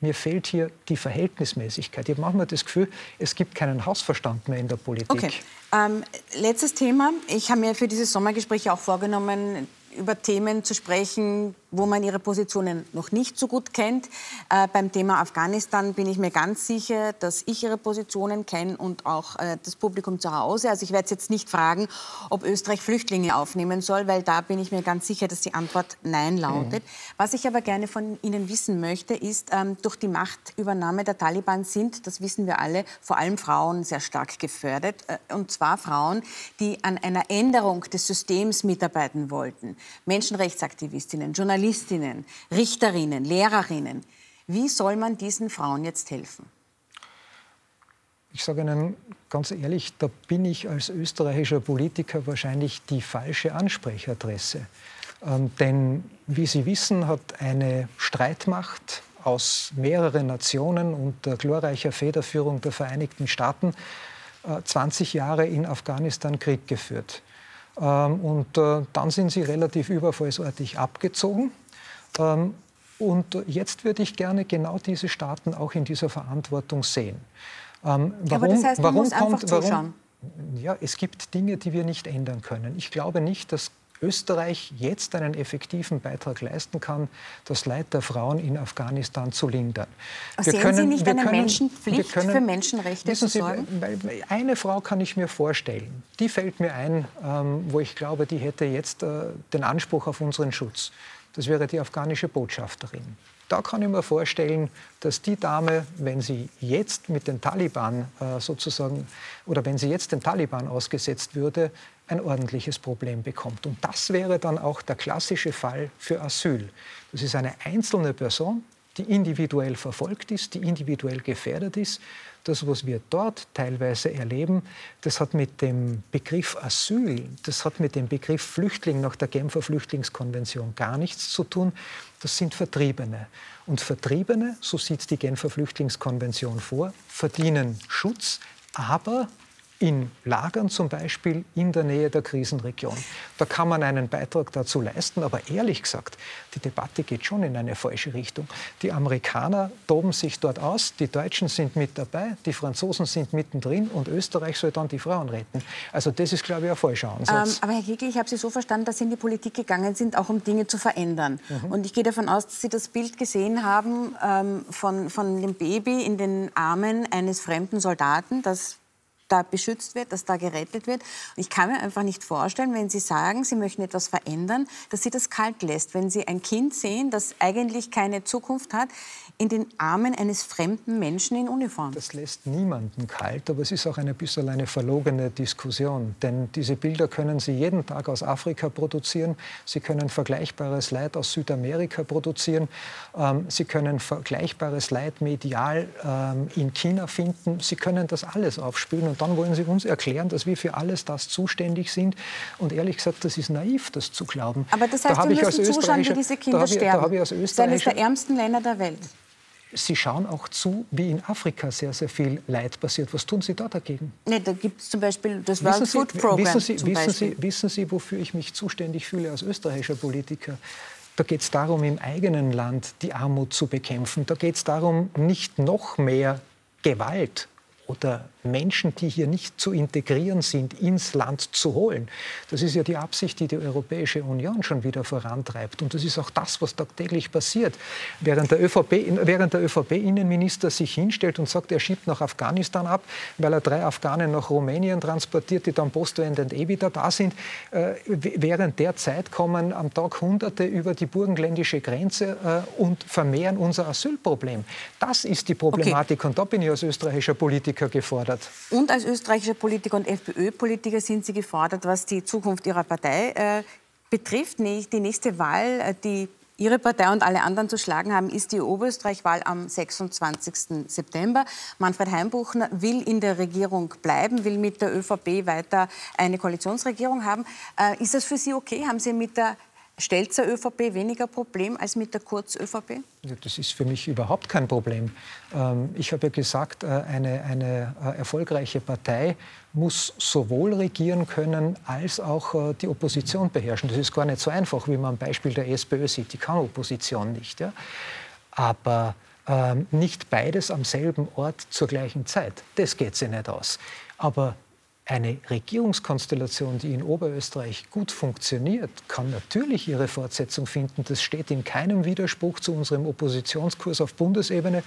mir fehlt hier die Verhältnismäßigkeit. Ich habe manchmal das Gefühl, es gibt keinen Hausverstand mehr in der Politik.
Okay. Ähm, letztes Thema. Ich habe mir für dieses Sommergespräch auch vorgenommen, über Themen zu sprechen, wo man ihre Positionen noch nicht so gut kennt. Äh, beim Thema Afghanistan bin ich mir ganz sicher, dass ich ihre Positionen kenne und auch äh, das Publikum zu Hause. Also ich werde jetzt nicht fragen, ob Österreich Flüchtlinge aufnehmen soll, weil da bin ich mir ganz sicher, dass die Antwort Nein lautet. Mhm. Was ich aber gerne von Ihnen wissen möchte, ist, ähm, durch die Machtübernahme der Taliban sind, das wissen wir alle, vor allem Frauen sehr stark gefördert. Äh, und zwar Frauen, die an einer Änderung des Systems mitarbeiten wollten. Menschenrechtsaktivistinnen, Journalistinnen, Richterinnen, Lehrerinnen. Wie soll man diesen Frauen jetzt helfen?
Ich sage Ihnen ganz ehrlich, da bin ich als österreichischer Politiker wahrscheinlich die falsche Ansprechadresse. Ähm, denn wie Sie wissen, hat eine Streitmacht aus mehreren Nationen unter glorreicher Federführung der Vereinigten Staaten äh, 20 Jahre in Afghanistan Krieg geführt. Ähm, und äh, dann sind sie relativ überfallsartig abgezogen. Ähm, und jetzt würde ich gerne genau diese Staaten auch in dieser Verantwortung sehen.
Ähm, warum, Aber das heißt, man warum muss kommt, einfach zuschauen.
Warum, ja, es gibt Dinge, die wir nicht ändern können. Ich glaube nicht, dass Österreich jetzt einen effektiven Beitrag leisten kann, das Leid der Frauen in Afghanistan zu lindern.
Wir Sehen können, Sie nicht eine können, Menschenpflicht können, für Menschenrechte zu sorgen?
Eine Frau kann ich mir vorstellen. Die fällt mir ein, ähm, wo ich glaube, die hätte jetzt äh, den Anspruch auf unseren Schutz. Das wäre die afghanische Botschafterin. Da kann ich mir vorstellen, dass die Dame, wenn sie jetzt mit den Taliban äh, sozusagen oder wenn sie jetzt den Taliban ausgesetzt würde, ein ordentliches Problem bekommt. Und das wäre dann auch der klassische Fall für Asyl. Das ist eine einzelne Person, die individuell verfolgt ist, die individuell gefährdet ist. Das, was wir dort teilweise erleben, das hat mit dem Begriff Asyl, das hat mit dem Begriff Flüchtling nach der Genfer Flüchtlingskonvention gar nichts zu tun. Das sind Vertriebene. Und Vertriebene, so sieht die Genfer Flüchtlingskonvention vor, verdienen Schutz, aber in Lagern zum Beispiel in der Nähe der Krisenregion. Da kann man einen Beitrag dazu leisten, aber ehrlich gesagt, die Debatte geht schon in eine falsche Richtung. Die Amerikaner toben sich dort aus, die Deutschen sind mit dabei, die Franzosen sind mittendrin und Österreich soll dann die Frauen retten. Also das ist, glaube ich, ein falscher Ansatz.
Ähm, aber Herr Kegel, ich habe Sie so verstanden, dass Sie in die Politik gegangen sind, auch um Dinge zu verändern. Mhm. Und ich gehe davon aus, dass Sie das Bild gesehen haben ähm, von, von dem Baby in den Armen eines fremden Soldaten, das da beschützt wird, dass da gerettet wird. Ich kann mir einfach nicht vorstellen, wenn Sie sagen, Sie möchten etwas verändern, dass Sie das kalt lässt. Wenn Sie ein Kind sehen, das eigentlich keine Zukunft hat, in den Armen eines fremden Menschen in Uniform.
Das lässt niemanden kalt, aber es ist auch ein bisschen eine verlogene Diskussion. Denn diese Bilder können Sie jeden Tag aus Afrika produzieren. Sie können vergleichbares Leid aus Südamerika produzieren. Ähm, Sie können vergleichbares Leid medial ähm, in China finden. Sie können das alles aufspülen. Und dann wollen Sie uns erklären, dass wir für alles das zuständig sind. Und ehrlich gesagt, das ist naiv, das zu glauben.
Aber das heißt, da wir müssen zuschauen, wie diese Kinder
da ich,
sterben.
Da
als eines der ärmsten Länder der Welt.
Sie schauen auch zu, wie in Afrika sehr, sehr viel Leid passiert. Was tun Sie da dagegen?
Nee, da gibt es zum Beispiel das World wissen Food Program.
Wissen Sie, wissen, Sie, wissen Sie, wofür ich mich zuständig fühle als österreichischer Politiker? Da geht es darum, im eigenen Land die Armut zu bekämpfen. Da geht es darum, nicht noch mehr Gewalt oder Menschen, die hier nicht zu integrieren sind, ins Land zu holen. Das ist ja die Absicht, die die Europäische Union schon wieder vorantreibt. Und das ist auch das, was tagtäglich passiert. Während der ÖVP-Innenminister ÖVP sich hinstellt und sagt, er schiebt nach Afghanistan ab, weil er drei Afghanen nach Rumänien transportiert, die dann postwendend eh wieder da sind. Äh, während der Zeit kommen am Tag Hunderte über die burgenländische Grenze äh, und vermehren unser Asylproblem. Das ist die Problematik. Okay. Und da bin ich als österreichischer Politiker gefordert gefordert.
Und als österreichischer Politiker und FPÖ-Politiker sind Sie gefordert, was die Zukunft Ihrer Partei äh, betrifft. Die nächste Wahl, äh, die Ihre Partei und alle anderen zu schlagen haben, ist die Oberösterreich-Wahl am 26. September. Manfred Heimbuchner will in der Regierung bleiben, will mit der ÖVP weiter eine Koalitionsregierung haben. Äh, ist das für Sie okay? Haben Sie mit der Stelzer ÖVP weniger Problem als mit der Kurz-ÖVP?
Das ist für mich überhaupt kein Problem. Ähm, ich habe ja gesagt, äh, eine, eine äh, erfolgreiche Partei muss sowohl regieren können als auch äh, die Opposition beherrschen. Das ist gar nicht so einfach, wie man am Beispiel der SPÖ sieht. Die kann Opposition nicht. Ja? Aber ähm, nicht beides am selben Ort zur gleichen Zeit. Das geht sich nicht aus. Aber eine Regierungskonstellation, die in Oberösterreich gut funktioniert, kann natürlich ihre Fortsetzung finden. Das steht in keinem Widerspruch zu unserem Oppositionskurs auf Bundesebene.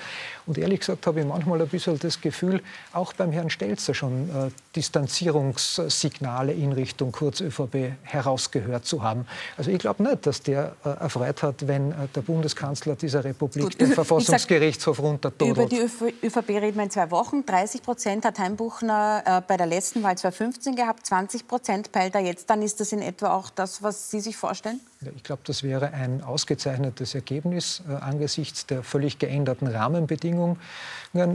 Und ehrlich gesagt habe ich manchmal ein bisschen das Gefühl, auch beim Herrn Stelzer schon äh, Distanzierungssignale in Richtung Kurz-ÖVP herausgehört zu haben. Also ich glaube nicht, dass der äh, erfreut hat, wenn äh, der Bundeskanzler dieser Republik Gut. den Verfassungsgerichtshof runtertodelt.
Über die ÖVP reden wir in zwei Wochen. 30 Prozent hat Heimbuchner äh, bei der letzten Wahl 2015 gehabt, 20 Prozent peilt er jetzt. Dann ist das in etwa auch das, was Sie sich vorstellen?
Ich glaube, das wäre ein ausgezeichnetes Ergebnis äh, angesichts der völlig geänderten Rahmenbedingungen.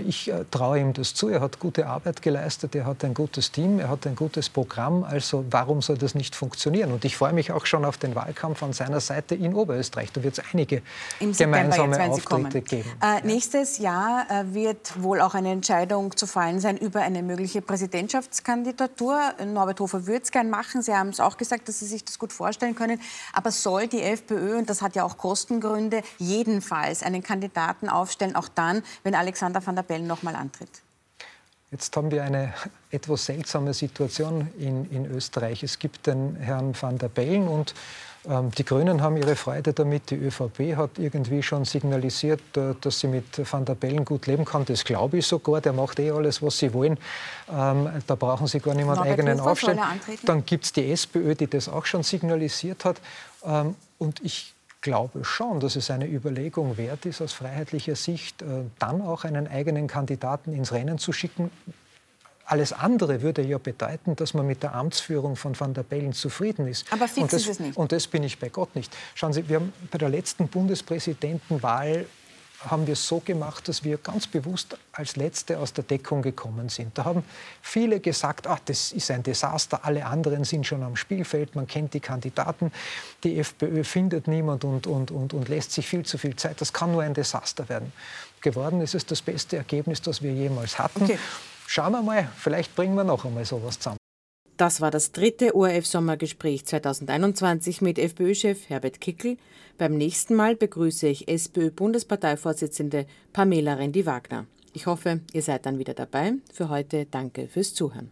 Ich äh, traue ihm das zu. Er hat gute Arbeit geleistet, er hat ein gutes Team, er hat ein gutes Programm. Also warum soll das nicht funktionieren? Und ich freue mich auch schon auf den Wahlkampf an seiner Seite in Oberösterreich. Da wird es einige gemeinsame jetzt, Auftritte geben.
Äh. Nächstes Jahr äh, wird wohl auch eine Entscheidung zu fallen sein über eine mögliche Präsidentschaftskandidatur. Norbert Hofer würde es gern machen. Sie haben es auch gesagt, dass Sie sich das gut vorstellen können. Aber soll die FPÖ, und das hat ja auch Kostengründe, jedenfalls einen Kandidaten aufstellen, auch dann, wenn Alexander van der Bellen noch mal antritt?
Jetzt haben wir eine etwas seltsame Situation in, in Österreich. Es gibt den Herrn van der Bellen und ähm, die Grünen haben ihre Freude damit. Die ÖVP hat irgendwie schon signalisiert, äh, dass sie mit Van der Bellen gut leben kann. Das glaube ich sogar. Der macht eh alles, was sie wollen. Ähm, da brauchen sie gar niemanden eigenen aufstellen. Dann gibt es die SPÖ, die das auch schon signalisiert hat. Ähm, und ich glaube schon, dass es eine Überlegung wert ist, aus freiheitlicher Sicht äh, dann auch einen eigenen Kandidaten ins Rennen zu schicken. Alles andere würde ja bedeuten, dass man mit der Amtsführung von Van der Bellen zufrieden ist.
Aber fix
und das,
ist es nicht.
Und das bin ich bei Gott nicht. Schauen Sie, wir haben bei der letzten Bundespräsidentenwahl haben wir es so gemacht, dass wir ganz bewusst als Letzte aus der Deckung gekommen sind. Da haben viele gesagt, ach, das ist ein Desaster, alle anderen sind schon am Spielfeld, man kennt die Kandidaten, die FPÖ findet niemand und, und, und, und lässt sich viel zu viel Zeit. Das kann nur ein Desaster werden. Geworden ist es das beste Ergebnis, das wir jemals hatten. Okay. Schauen wir mal, vielleicht bringen wir noch einmal sowas zusammen.
Das war das dritte ORF-Sommergespräch 2021 mit FPÖ-Chef Herbert Kickel. Beim nächsten Mal begrüße ich SPÖ-Bundesparteivorsitzende Pamela Rendi-Wagner. Ich hoffe, ihr seid dann wieder dabei. Für heute danke fürs Zuhören.